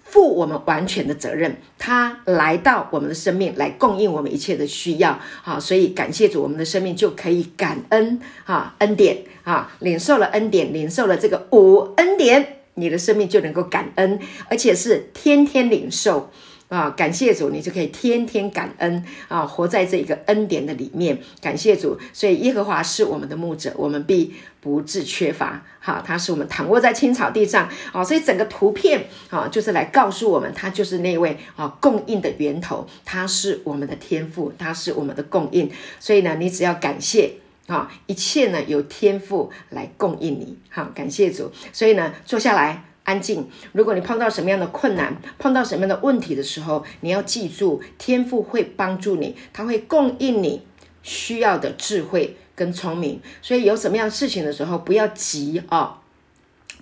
[SPEAKER 1] 负我们完全的责任，他来到我们的生命来供应我们一切的需要。啊，所以感谢主，我们的生命就可以感恩啊恩典啊，领受了恩典，领受了这个五恩典，你的生命就能够感恩，而且是天天领受。啊，感谢主，你就可以天天感恩啊，活在这一个恩典的里面。感谢主，所以耶和华是我们的牧者，我们必不致缺乏。好，他是我们躺卧在青草地上。好，所以整个图片啊，就是来告诉我们，他就是那位啊供应的源头，他是我们的天赋，他是我们的供应。所以呢，你只要感谢啊，一切呢有天赋来供应你。好，感谢主。所以呢，坐下来。安静。如果你碰到什么样的困难，碰到什么样的问题的时候，你要记住，天赋会帮助你，他会供应你需要的智慧跟聪明。所以有什么样事情的时候，不要急啊，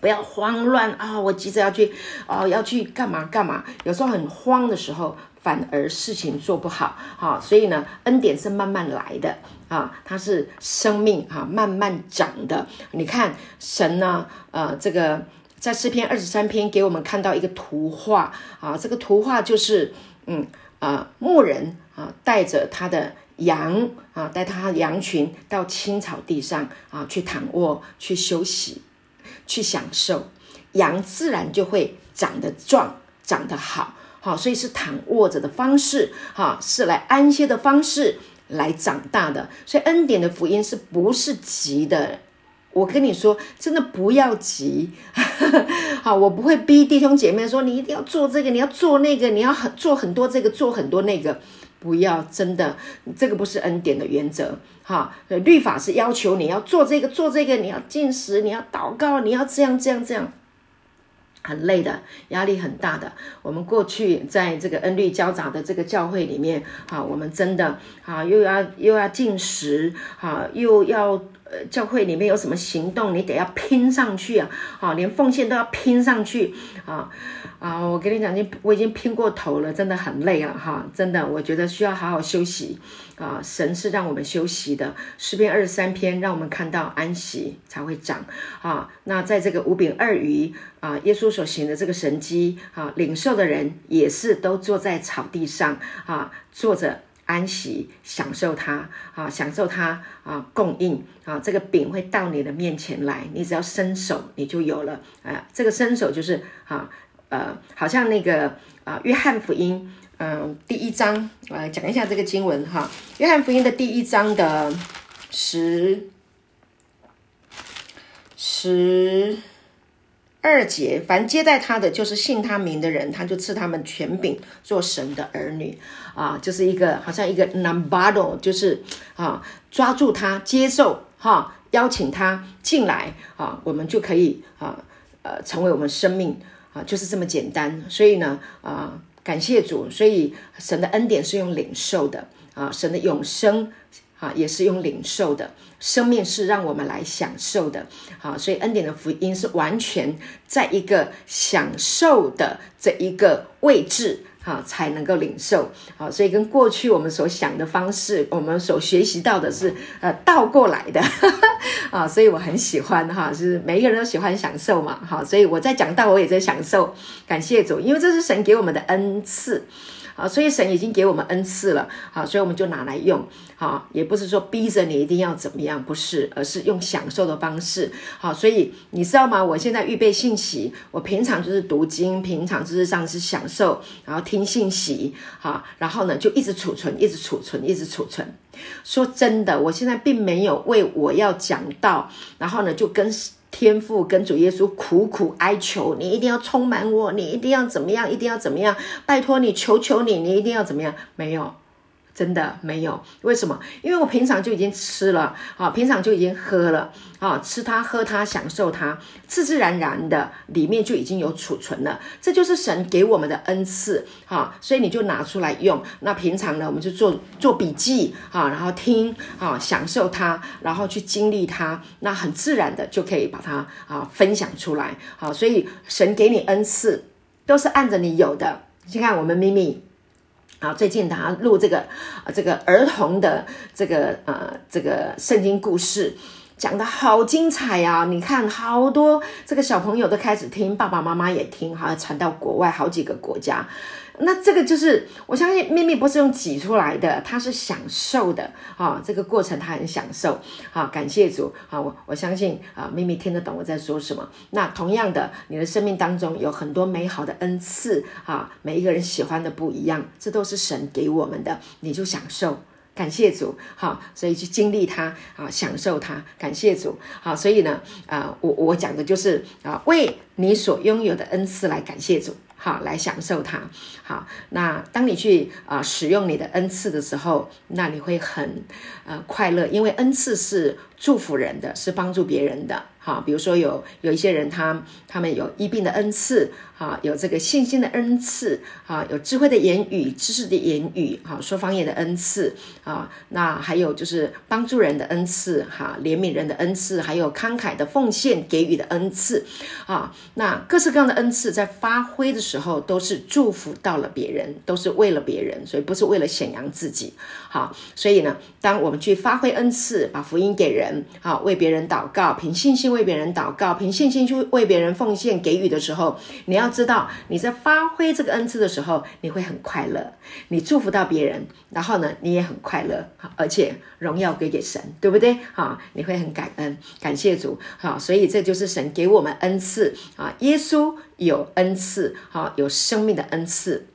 [SPEAKER 1] 不要慌乱啊，我急着要去哦，要去干嘛干嘛。有时候很慌的时候，反而事情做不好。好，所以呢，恩典是慢慢来的啊，它是生命哈慢慢长的。你看神呢，呃，这个。在诗篇二十三篇给我们看到一个图画啊，这个图画就是嗯啊牧人啊带着他的羊啊带他羊群到青草地上啊去躺卧去休息去享受，羊自然就会长得壮长得好好，所以是躺卧着的方式哈，是来安歇的方式来长大的，所以恩典的福音是不是急的？我跟你说，真的不要急，好，我不会逼弟兄姐妹说你一定要做这个，你要做那个，你要很做很多这个，做很多那个，不要，真的，这个不是恩典的原则，哈，律法是要求你要做这个，做这个，你要进食，你要祷告，你要这样这样这样，很累的，压力很大的。我们过去在这个恩律交杂的这个教会里面，哈，我们真的，哈，又要又要进食，哈，又要。呃，教会里面有什么行动，你得要拼上去啊！好，连奉献都要拼上去啊！啊，我跟你讲，你我已经拼过头了，真的很累了哈！真的，我觉得需要好好休息啊！神是让我们休息的，诗篇二十三篇让我们看到安息才会长啊！那在这个五饼二鱼啊，耶稣所行的这个神迹啊，领受的人也是都坐在草地上啊，坐着。安息，享受它啊，享受它啊，供应啊，这个饼会到你的面前来，你只要伸手，你就有了啊。这个伸手就是啊，呃，好像那个啊，约翰福音，嗯，第一章，我来讲一下这个经文哈，约翰福音的第一章的十十。二节，凡接待他的，就是信他名的人，他就赐他们权柄，做神的儿女啊，就是一个好像一个 numbado，就是啊，抓住他，接受哈，邀请他进来啊，我们就可以啊，呃，成为我们生命啊，就是这么简单。所以呢，啊，感谢主，所以神的恩典是用领受的啊，神的永生。啊，也是用领受的，生命是让我们来享受的，好，所以恩典的福音是完全在一个享受的这一个位置，啊，才能够领受，啊，所以跟过去我们所想的方式，我们所学习到的是呃倒过来的，啊，所以我很喜欢哈，就是每一个人都喜欢享受嘛，好，所以我在讲到我也在享受，感谢主，因为这是神给我们的恩赐。啊，所以神已经给我们恩赐了，好，所以我们就拿来用，好，也不是说逼着你一定要怎么样，不是，而是用享受的方式，好，所以你知道吗？我现在预备信息，我平常就是读经，平常就是上是享受，然后听信息，好，然后呢就一直储存，一直储存，一直储存。说真的，我现在并没有为我要讲到，然后呢就跟。天父跟主耶稣苦苦哀求，你一定要充满我，你一定要怎么样，一定要怎么样？拜托你，求求你，你一定要怎么样？没有。真的没有，为什么？因为我平常就已经吃了啊，平常就已经喝了啊，吃它喝它享受它，自自然然的里面就已经有储存了，这就是神给我们的恩赐哈，所以你就拿出来用。那平常呢，我们就做做笔记啊，然后听啊，享受它，然后去经历它，那很自然的就可以把它啊分享出来。好，所以神给你恩赐都是按着你有的。你看我们咪咪。啊，最近他录这个，呃，这个儿童的这个呃这个圣经故事，讲的好精彩呀！你看，好多这个小朋友都开始听，爸爸妈妈也听，好像传到国外好几个国家。那这个就是我相信秘密不是用挤出来的，他是享受的啊，这个过程他很享受啊，感谢主啊，我我相信啊，秘密听得懂我在说什么。那同样的，你的生命当中有很多美好的恩赐啊，每一个人喜欢的不一样，这都是神给我们的，你就享受，感谢主好，所以去经历它啊，享受它，感谢主好，所以呢啊，我我讲的就是啊，为你所拥有的恩赐来感谢主。好，来享受它。好，那当你去啊使用你的恩赐的时候，那你会很呃快乐，因为恩赐是祝福人的，是帮助别人的。好，比如说有有一些人，他他们有医病的恩赐，啊，有这个信心的恩赐，啊，有智慧的言语、知识的言语，哈，说方言的恩赐，啊，那还有就是帮助人的恩赐，哈，怜悯人的恩赐，还有慷慨的奉献给予的恩赐，啊，那各式各样的恩赐在发挥的时候，都是祝福到了别人，都是为了别人，所以不是为了显扬自己。好，所以呢，当我们去发挥恩赐，把福音给人，啊，为别人祷告，凭信心。为别人祷告，凭信心去为别人奉献给予的时候，你要知道你在发挥这个恩赐的时候，你会很快乐，你祝福到别人，然后呢，你也很快乐，而且荣耀归给神，对不对？哈，你会很感恩，感谢主，好，所以这就是神给我们恩赐啊。耶稣有恩赐，好，有生命的恩赐。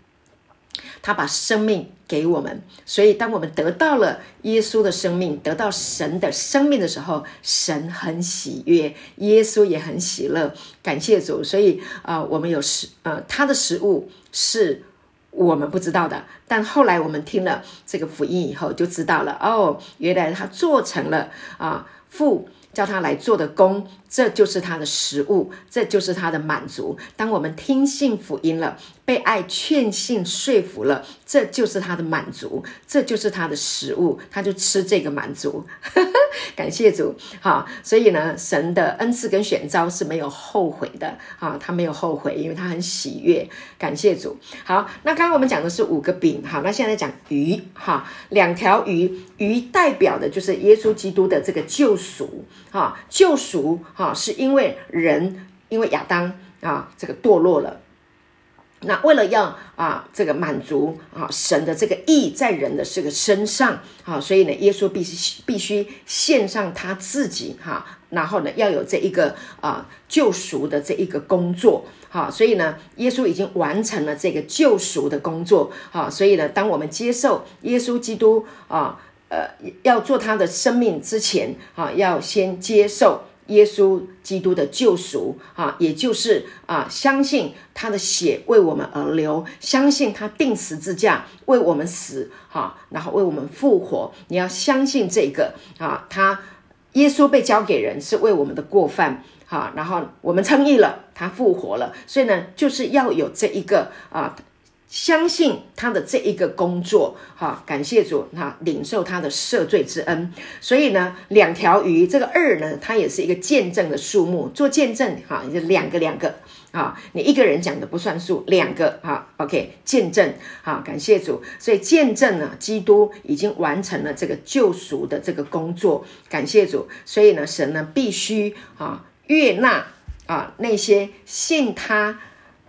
[SPEAKER 1] 他把生命给我们，所以当我们得到了耶稣的生命，得到神的生命的时候，神很喜悦，耶稣也很喜乐，感谢主。所以啊，我们有食，呃，他的食物是我们不知道的，但后来我们听了这个福音以后，就知道了哦，原来他做成了啊，父叫他来做的工。这就是他的食物，这就是他的满足。当我们听信福音了，被爱劝信说服了，这就是他的满足，这就是他的食物，他就吃这个满足。感谢主，好，所以呢，神的恩赐跟选召是没有后悔的，啊，他没有后悔，因为他很喜悦。感谢主，好，那刚刚我们讲的是五个饼，好，那现在讲鱼，哈，两条鱼，鱼代表的就是耶稣基督的这个救赎，哈，救赎。哈，是因为人因为亚当啊这个堕落了，那为了要啊这个满足啊神的这个意在人的这个身上啊，所以呢，耶稣必须必须献上他自己哈，然后呢要有这一个啊救赎的这一个工作哈，所以呢，耶稣已经完成了这个救赎的工作哈，所以呢，当我们接受耶稣基督啊呃要做他的生命之前啊，要先接受。耶稣基督的救赎啊，也就是啊，相信他的血为我们而流，相信他定十字架为我们死哈，然后为我们复活。你要相信这个啊，他耶稣被交给人是为我们的过犯哈，然后我们称义了，他复活了，所以呢，就是要有这一个啊。相信他的这一个工作，哈，感谢主，哈，领受他的赦罪之恩。所以呢，两条鱼，这个二呢，它也是一个见证的数目，做见证，哈，就两个两个，啊，你一个人讲的不算数，两个，哈，OK，见证，哈，感谢主。所以见证呢，基督已经完成了这个救赎的这个工作，感谢主。所以呢，神呢必须啊悦纳啊那些信他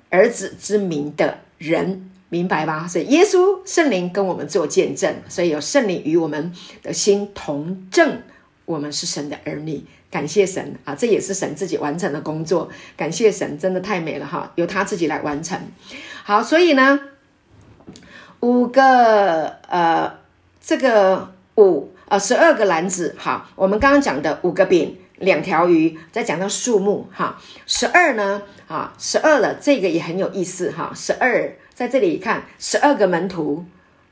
[SPEAKER 1] 儿子之名的人。明白吧？所以耶稣圣灵跟我们做见证，所以有圣灵与我们的心同证，我们是神的儿女。感谢神啊！这也是神自己完成的工作。感谢神，真的太美了哈！由他自己来完成。好，所以呢，五个呃，这个五呃，十二个篮子。好，我们刚刚讲的五个饼、两条鱼，再讲到数目哈。十二呢啊，十二了，这个也很有意思哈。十二。在这里一看十二个门徒，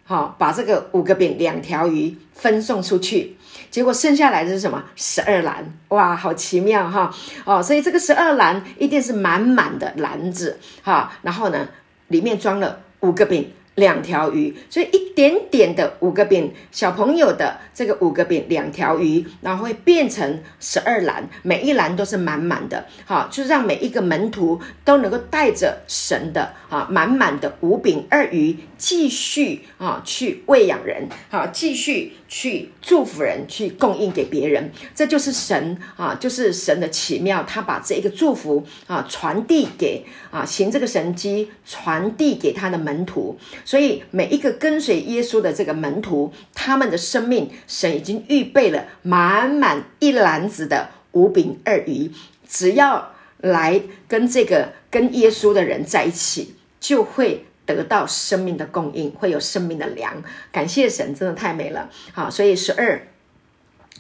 [SPEAKER 1] 好，把这个五个饼两条鱼分送出去，结果剩下来的是什么？十二篮，哇，好奇妙哈！哦，所以这个十二篮一定是满满的篮子哈，然后呢，里面装了五个饼。两条鱼，所以一点点的五个饼，小朋友的这个五个饼，两条鱼，然后会变成十二篮，每一篮都是满满的，好，就让每一个门徒都能够带着神的啊满满的五饼二鱼，继续啊去喂养人，好，继续去祝福人，去供应给别人，这就是神啊，就是神的奇妙，他把这一个祝福啊传递给啊行这个神迹，传递给他的门徒。所以每一个跟随耶稣的这个门徒，他们的生命，神已经预备了满满一篮子的五饼二鱼，只要来跟这个跟耶稣的人在一起，就会得到生命的供应，会有生命的粮。感谢神，真的太美了。好，所以十二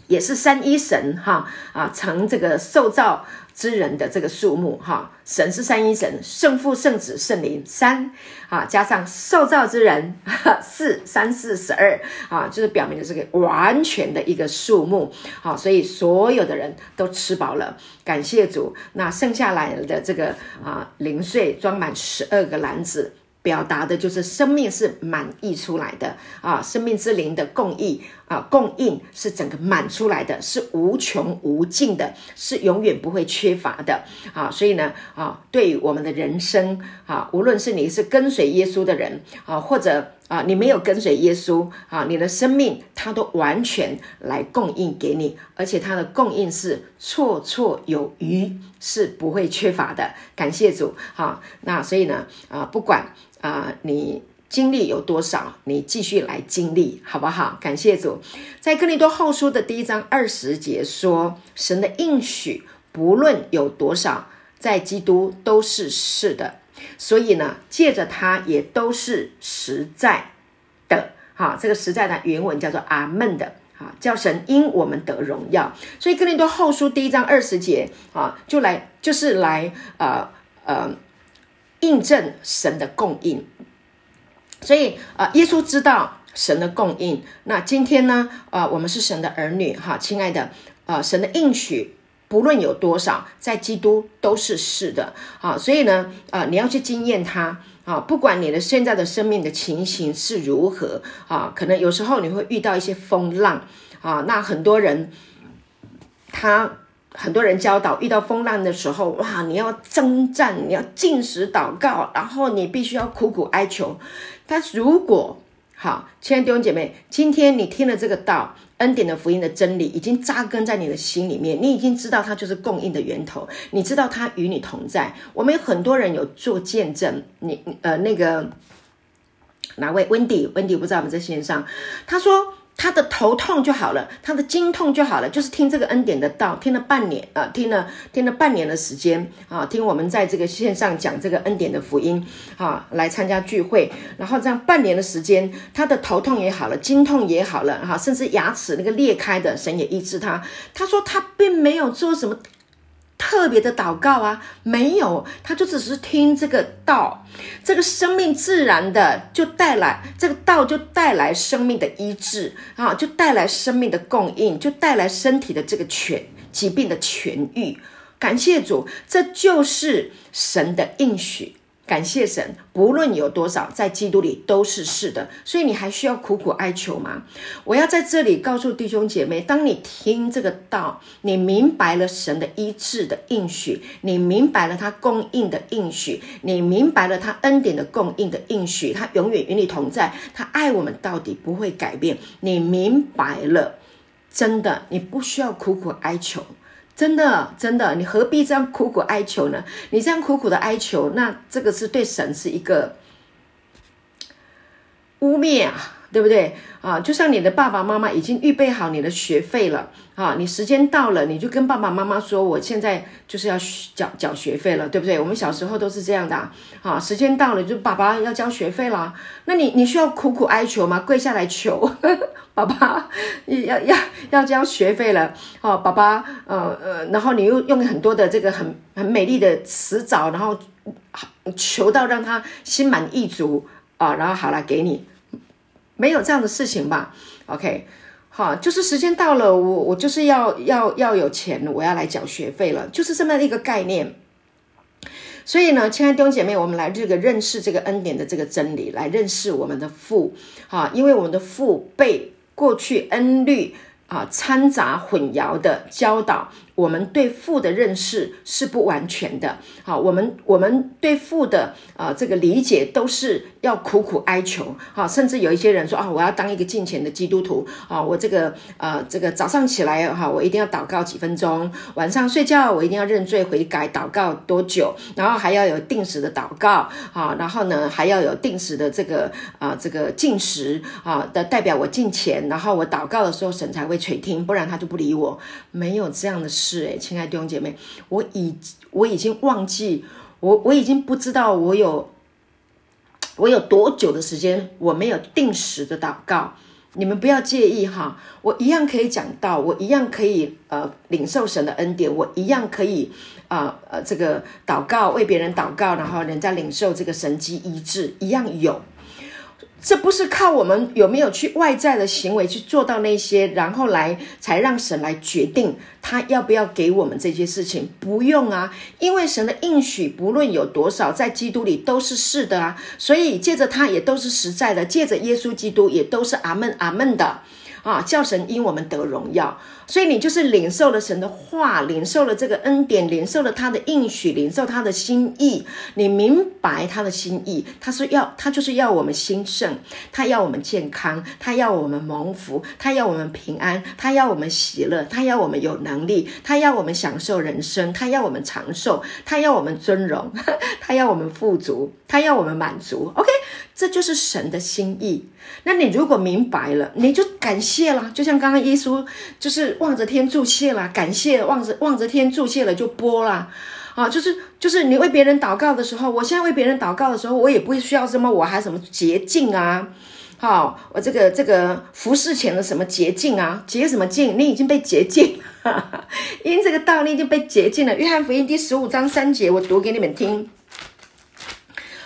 [SPEAKER 1] 也是三一神哈啊，成这个受造。之人的这个数目，哈，神是三一神，圣父、圣子、圣灵三，啊，加上受造之人 四，三四十二，啊，就是表明了这个完全的一个数目，好，所以所有的人都吃饱了，感谢主。那剩下来的这个啊零碎装满十二个篮子。表达的就是生命是满溢出来的啊，生命之灵的供应啊，供应是整个满出来的，是无穷无尽的，是永远不会缺乏的啊。所以呢啊，对于我们的人生啊，无论是你是跟随耶稣的人啊，或者啊你没有跟随耶稣啊，你的生命他都完全来供应给你，而且他的供应是绰绰有余，是不会缺乏的。感谢主啊，那所以呢啊，不管。啊，你经历有多少？你继续来经历，好不好？感谢主，在哥林多后书的第一章二十节说：“神的应许不论有多少，在基督都是是的。所以呢，借着他也都是实在的。哈，这个实在的原文叫做阿门的。哈，叫神因我们得荣耀。所以哥林多后书第一章二十节啊，就来就是来呃呃。”印证神的供应，所以啊，耶稣知道神的供应。那今天呢，啊，我们是神的儿女，哈，亲爱的，啊，神的应许不论有多少，在基督都是是的，啊，所以呢，啊，你要去经验它，啊，不管你的现在的生命的情形是如何，啊，可能有时候你会遇到一些风浪，啊，那很多人他。很多人教导，遇到风浪的时候，哇，你要征战，你要进食祷告，然后你必须要苦苦哀求。但如果好，亲爱的弟兄姐妹，今天你听了这个道，恩典的福音的真理，已经扎根在你的心里面，你已经知道它就是供应的源头，你知道它与你同在。我们有很多人有做见证，你呃那个哪位温迪？温迪不在我们在线上，他说。他的头痛就好了，他的经痛就好了，就是听这个恩典的道，听了半年啊，听了听了半年的时间啊，听我们在这个线上讲这个恩典的福音啊，来参加聚会，然后这样半年的时间，他的头痛也好了，经痛也好了哈，甚至牙齿那个裂开的，神也医治他。他说他并没有做什么。特别的祷告啊，没有，他就只是听这个道，这个生命自然的就带来这个道，就带来生命的医治啊，就带来生命的供应，就带来身体的这个全疾病的痊愈。感谢主，这就是神的应许。感谢神，不论有多少，在基督里都是是的。所以你还需要苦苦哀求吗？我要在这里告诉弟兄姐妹：当你听这个道，你明白了神的医治的应许，你明白了他供应的应许，你明白了他恩典的供应的应许，他永远与你同在，他爱我们到底不会改变。你明白了，真的，你不需要苦苦哀求。真的，真的，你何必这样苦苦哀求呢？你这样苦苦的哀求，那这个是对神是一个污蔑啊，对不对啊？就像你的爸爸妈妈已经预备好你的学费了。啊，你时间到了，你就跟爸爸妈妈说，我现在就是要缴缴学费了，对不对？我们小时候都是这样的啊。时间到了，就爸爸要交学费了，那你你需要苦苦哀求吗？跪下来求呵呵 爸爸，要要要交学费了哦，爸爸，呃呃，然后你又用很多的这个很很美丽的词藻，然后求到让他心满意足啊，然后好了给你，没有这样的事情吧？OK。好，就是时间到了，我我就是要要要有钱，我要来缴学费了，就是这么一个概念。所以呢，亲爱的弟兄姐妹，我们来这个认识这个恩典的这个真理，来认识我们的父。哈，因为我们的父被过去恩律啊掺杂混淆的教导。我们对父的认识是不完全的，好，我们我们对父的啊这个理解都是要苦苦哀求，好，甚至有一些人说啊，我要当一个敬虔的基督徒。啊，我这个呃这个早上起来哈，我一定要祷告几分钟，晚上睡觉我一定要认罪悔改，祷告多久，然后还要有定时的祷告。啊，然后呢还要有定时的这个啊这个进食。啊的代表我敬虔，然后我祷告的时候神才会垂听，不然他就不理我，没有这样的事。是哎，亲爱的弟兄姐妹，我已我已经忘记，我我已经不知道我有我有多久的时间我没有定时的祷告。你们不要介意哈，我一样可以讲到，我一样可以呃领受神的恩典，我一样可以啊呃这个祷告为别人祷告，然后人家领受这个神机医治，一样有。这不是靠我们有没有去外在的行为去做到那些，然后来才让神来决定他要不要给我们这些事情，不用啊，因为神的应许不论有多少，在基督里都是是的啊，所以借着他也都是实在的，借着耶稣基督也都是阿门阿门的。啊，叫神因我们得荣耀，所以你就是领受了神的话，领受了这个恩典，领受了他的应许，领受他的心意。你明白他的心意，他是要他就是要我们兴盛，他要我们健康，他要我们蒙福，他要我们平安，他要我们喜乐，他要我们有能力，他要我们享受人生，他要我们长寿，他要我们尊荣，他要我们富足，他要我们满足。OK，这就是神的心意。那你如果明白了，你就感谢了，就像刚刚耶稣就是望着天祝谢了，感谢望着望着天祝谢了就播了，啊，就是就是你为别人祷告的时候，我现在为别人祷告的时候，我也不会需要什么，我还什么捷径啊，好，我这个这个服侍前的什么捷径啊，捷什么径？你已经被捷径，因这个道你已经被捷径了。约翰福音第十五章三节，我读给你们听。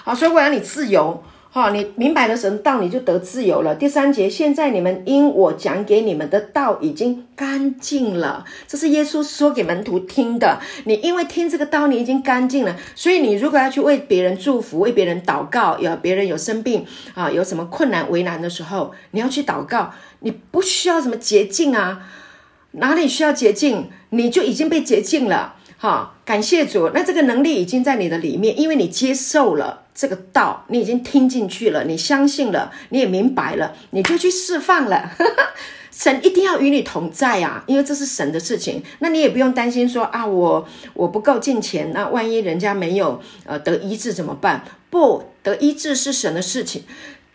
[SPEAKER 1] 好，所以我要你自由。好，你明白了神道，你就得自由了。第三节，现在你们因我讲给你们的道已经干净了，这是耶稣说给门徒听的。你因为听这个道，你已经干净了，所以你如果要去为别人祝福、为别人祷告，有别人有生病啊，有什么困难为难的时候，你要去祷告，你不需要什么捷径啊，哪里需要捷径，你就已经被捷径了。哈，感谢主，那这个能力已经在你的里面，因为你接受了。这个道，你已经听进去了，你相信了，你也明白了，你就去释放了。神一定要与你同在啊，因为这是神的事情。那你也不用担心说啊，我我不够进钱，那万一人家没有呃得医治怎么办？不得医治是神的事情。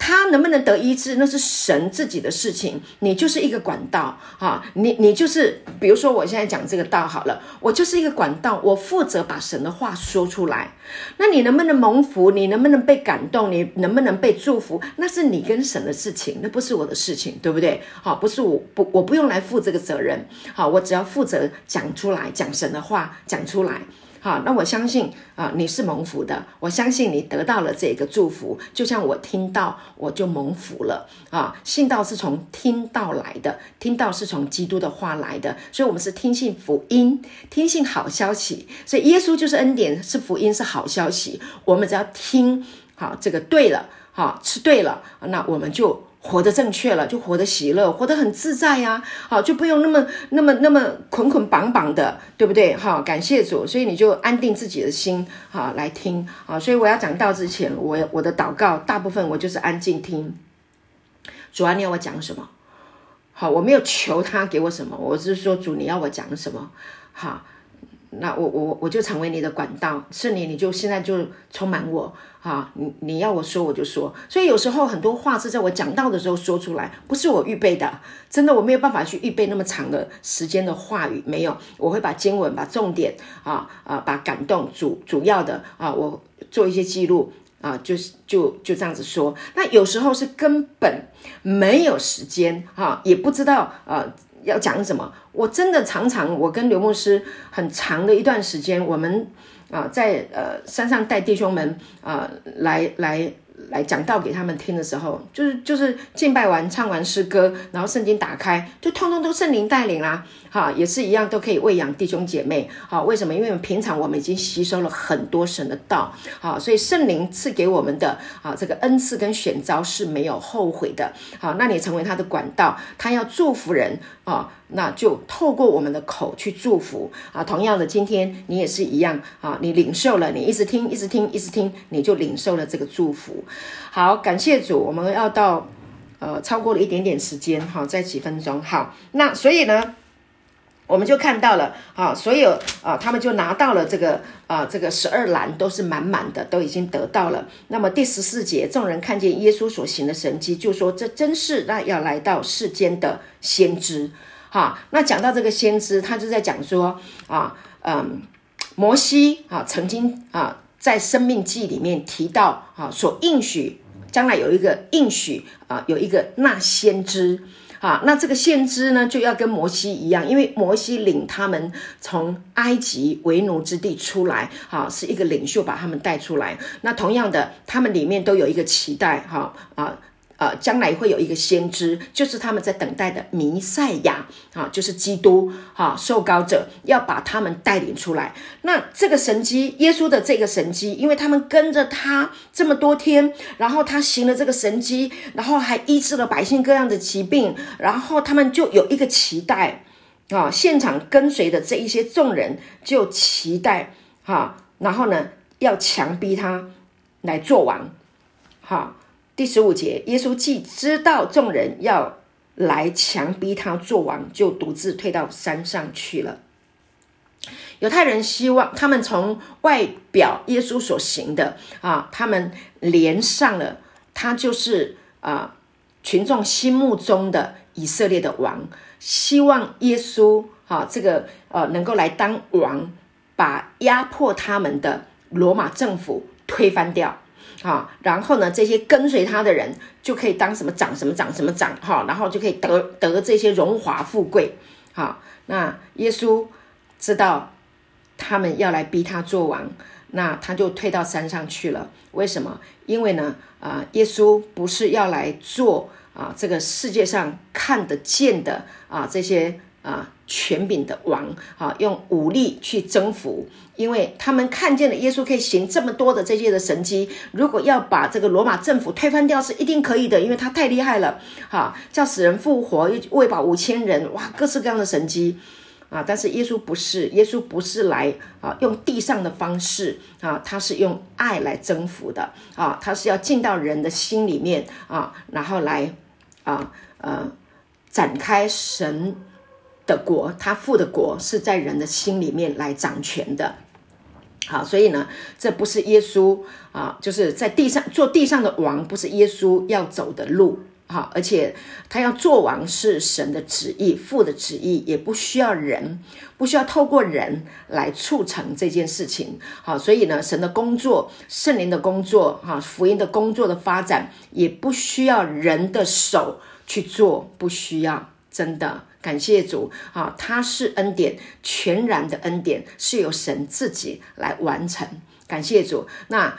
[SPEAKER 1] 他能不能得医治，那是神自己的事情，你就是一个管道啊，你你就是，比如说我现在讲这个道好了，我就是一个管道，我负责把神的话说出来。那你能不能蒙福？你能不能被感动？你能不能被祝福？那是你跟神的事情，那不是我的事情，对不对？好，不是我不我不用来负这个责任，好，我只要负责讲出来，讲神的话，讲出来。好，那我相信啊，你是蒙福的。我相信你得到了这个祝福，就像我听到，我就蒙福了啊。信道是从听到来的，听到是从基督的话来的，所以我们是听信福音，听信好消息。所以耶稣就是恩典，是福音，是好消息。我们只要听好这个对了，好吃对了，那我们就。活得正确了，就活得喜乐，活得很自在呀。好，就不用那么、那么、那么捆捆绑绑的，对不对？好，感谢主，所以你就安定自己的心，好来听。好，所以我要讲道之前，我我的祷告大部分我就是安静听。主啊，你要我讲什么？好，我没有求他给我什么，我只是说主，你要我讲什么？好。那我我我就成为你的管道，是你你就现在就充满我啊！你你要我说我就说，所以有时候很多话是在我讲到的时候说出来，不是我预备的，真的我没有办法去预备那么长的时间的话语，没有，我会把经文、把重点啊啊，把感动主主要的啊，我做一些记录啊，就是就就这样子说。那有时候是根本没有时间啊，也不知道啊。要讲什么？我真的常常，我跟刘牧师很长的一段时间，我们啊在呃山上带弟兄们啊来来。来讲道给他们听的时候，就是就是敬拜完唱完诗歌，然后圣经打开，就通通都圣灵带领啦，哈，也是一样都可以喂养弟兄姐妹，好，为什么？因为平常我们已经吸收了很多神的道，好，所以圣灵赐给我们的啊这个恩赐跟选召是没有后悔的，好，那你成为他的管道，他要祝福人啊。那就透过我们的口去祝福啊！同样的，今天你也是一样啊！你领受了，你一直听，一直听，一直听，你就领受了这个祝福。好，感谢主，我们要到呃超过了一点点时间，好，在几分钟。好，那所以呢，我们就看到了啊，所有啊，他们就拿到了这个啊，这个十二篮都是满满的，都已经得到了。那么第十四节，众人看见耶稣所行的神迹，就说这真是那要来到世间的先知。哈，那讲到这个先知，他就在讲说啊，嗯，摩西啊，曾经啊，在生命记里面提到啊，所应许将来有一个应许啊，有一个那先知啊，那这个先知呢，就要跟摩西一样，因为摩西领他们从埃及为奴之地出来，哈，是一个领袖把他们带出来。那同样的，他们里面都有一个期待，哈啊。呃，将来会有一个先知，就是他们在等待的弥赛亚啊，就是基督哈，受膏者要把他们带领出来。那这个神机，耶稣的这个神机，因为他们跟着他这么多天，然后他行了这个神机，然后还医治了百姓各样的疾病，然后他们就有一个期待啊，现场跟随的这一些众人就期待哈，然后呢要强逼他来做王哈。第十五节，耶稣既知道众人要来强逼他做王，就独自退到山上去了。犹太人希望他们从外表耶稣所行的啊，他们连上了他就是啊群众心目中的以色列的王，希望耶稣啊这个呃能够来当王，把压迫他们的罗马政府推翻掉。好，然后呢，这些跟随他的人就可以当什么长什么长什么长，哈，然后就可以得得这些荣华富贵。好，那耶稣知道他们要来逼他做王，那他就退到山上去了。为什么？因为呢，啊，耶稣不是要来做啊这个世界上看得见的啊这些。啊，权柄的王啊，用武力去征服，因为他们看见了耶稣可以行这么多的这些的神迹。如果要把这个罗马政府推翻掉，是一定可以的，因为他太厉害了。哈，叫死人复活，又喂饱五千人，哇，各式各样的神迹。啊，但是耶稣不是，耶稣不是来啊用地上的方式啊，他是用爱来征服的啊，他是要进到人的心里面啊，然后来啊呃展开神的国，他父的国是在人的心里面来掌权的。好，所以呢，这不是耶稣啊，就是在地上做地上的王，不是耶稣要走的路。好，而且他要做王是神的旨意，父的旨意，也不需要人，不需要透过人来促成这件事情。好，所以呢，神的工作，圣灵的工作，哈，福音的工作的发展，也不需要人的手去做，不需要，真的。感谢主啊，他是恩典，全然的恩典是由神自己来完成。感谢主，那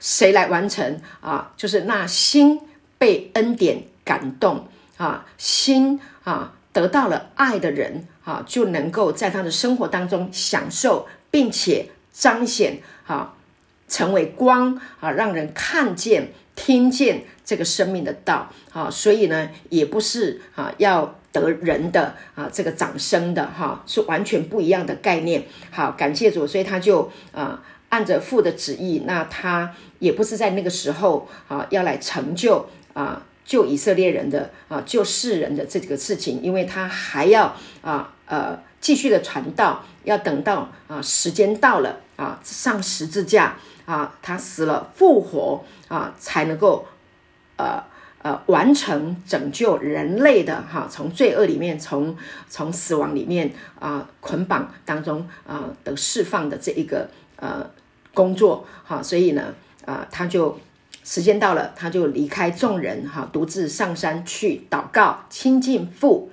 [SPEAKER 1] 谁来完成啊？就是那心被恩典感动啊，心啊得到了爱的人啊，就能够在他的生活当中享受，并且彰显啊，成为光啊，让人看见、听见这个生命的道啊。所以呢，也不是啊要。得人的啊，这个掌声的哈，是完全不一样的概念。好，感谢主，所以他就啊，按着父的旨意，那他也不是在那个时候啊，要来成就啊，救以色列人的啊，救世人的这个事情，因为他还要啊呃继续的传道，要等到啊时间到了啊上十字架啊，他死了复活啊，才能够呃。呃，完成拯救人类的哈，从罪恶里面，从从死亡里面啊捆绑当中啊的释放的这一个呃工作哈，所以呢啊，他就时间到了，他就离开众人哈，独自上山去祷告，亲近父。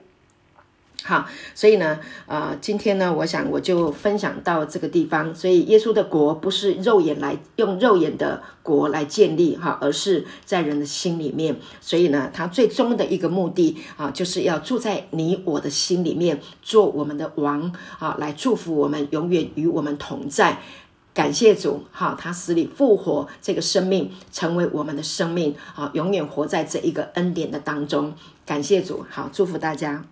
[SPEAKER 1] 好，所以呢，呃，今天呢，我想我就分享到这个地方。所以，耶稣的国不是肉眼来用肉眼的国来建立哈，而是在人的心里面。所以呢，他最终的一个目的啊，就是要住在你我的心里面，做我们的王啊，来祝福我们，永远与我们同在。感谢主，哈，他死里复活，这个生命成为我们的生命啊，永远活在这一个恩典的当中。感谢主，好，祝福大家。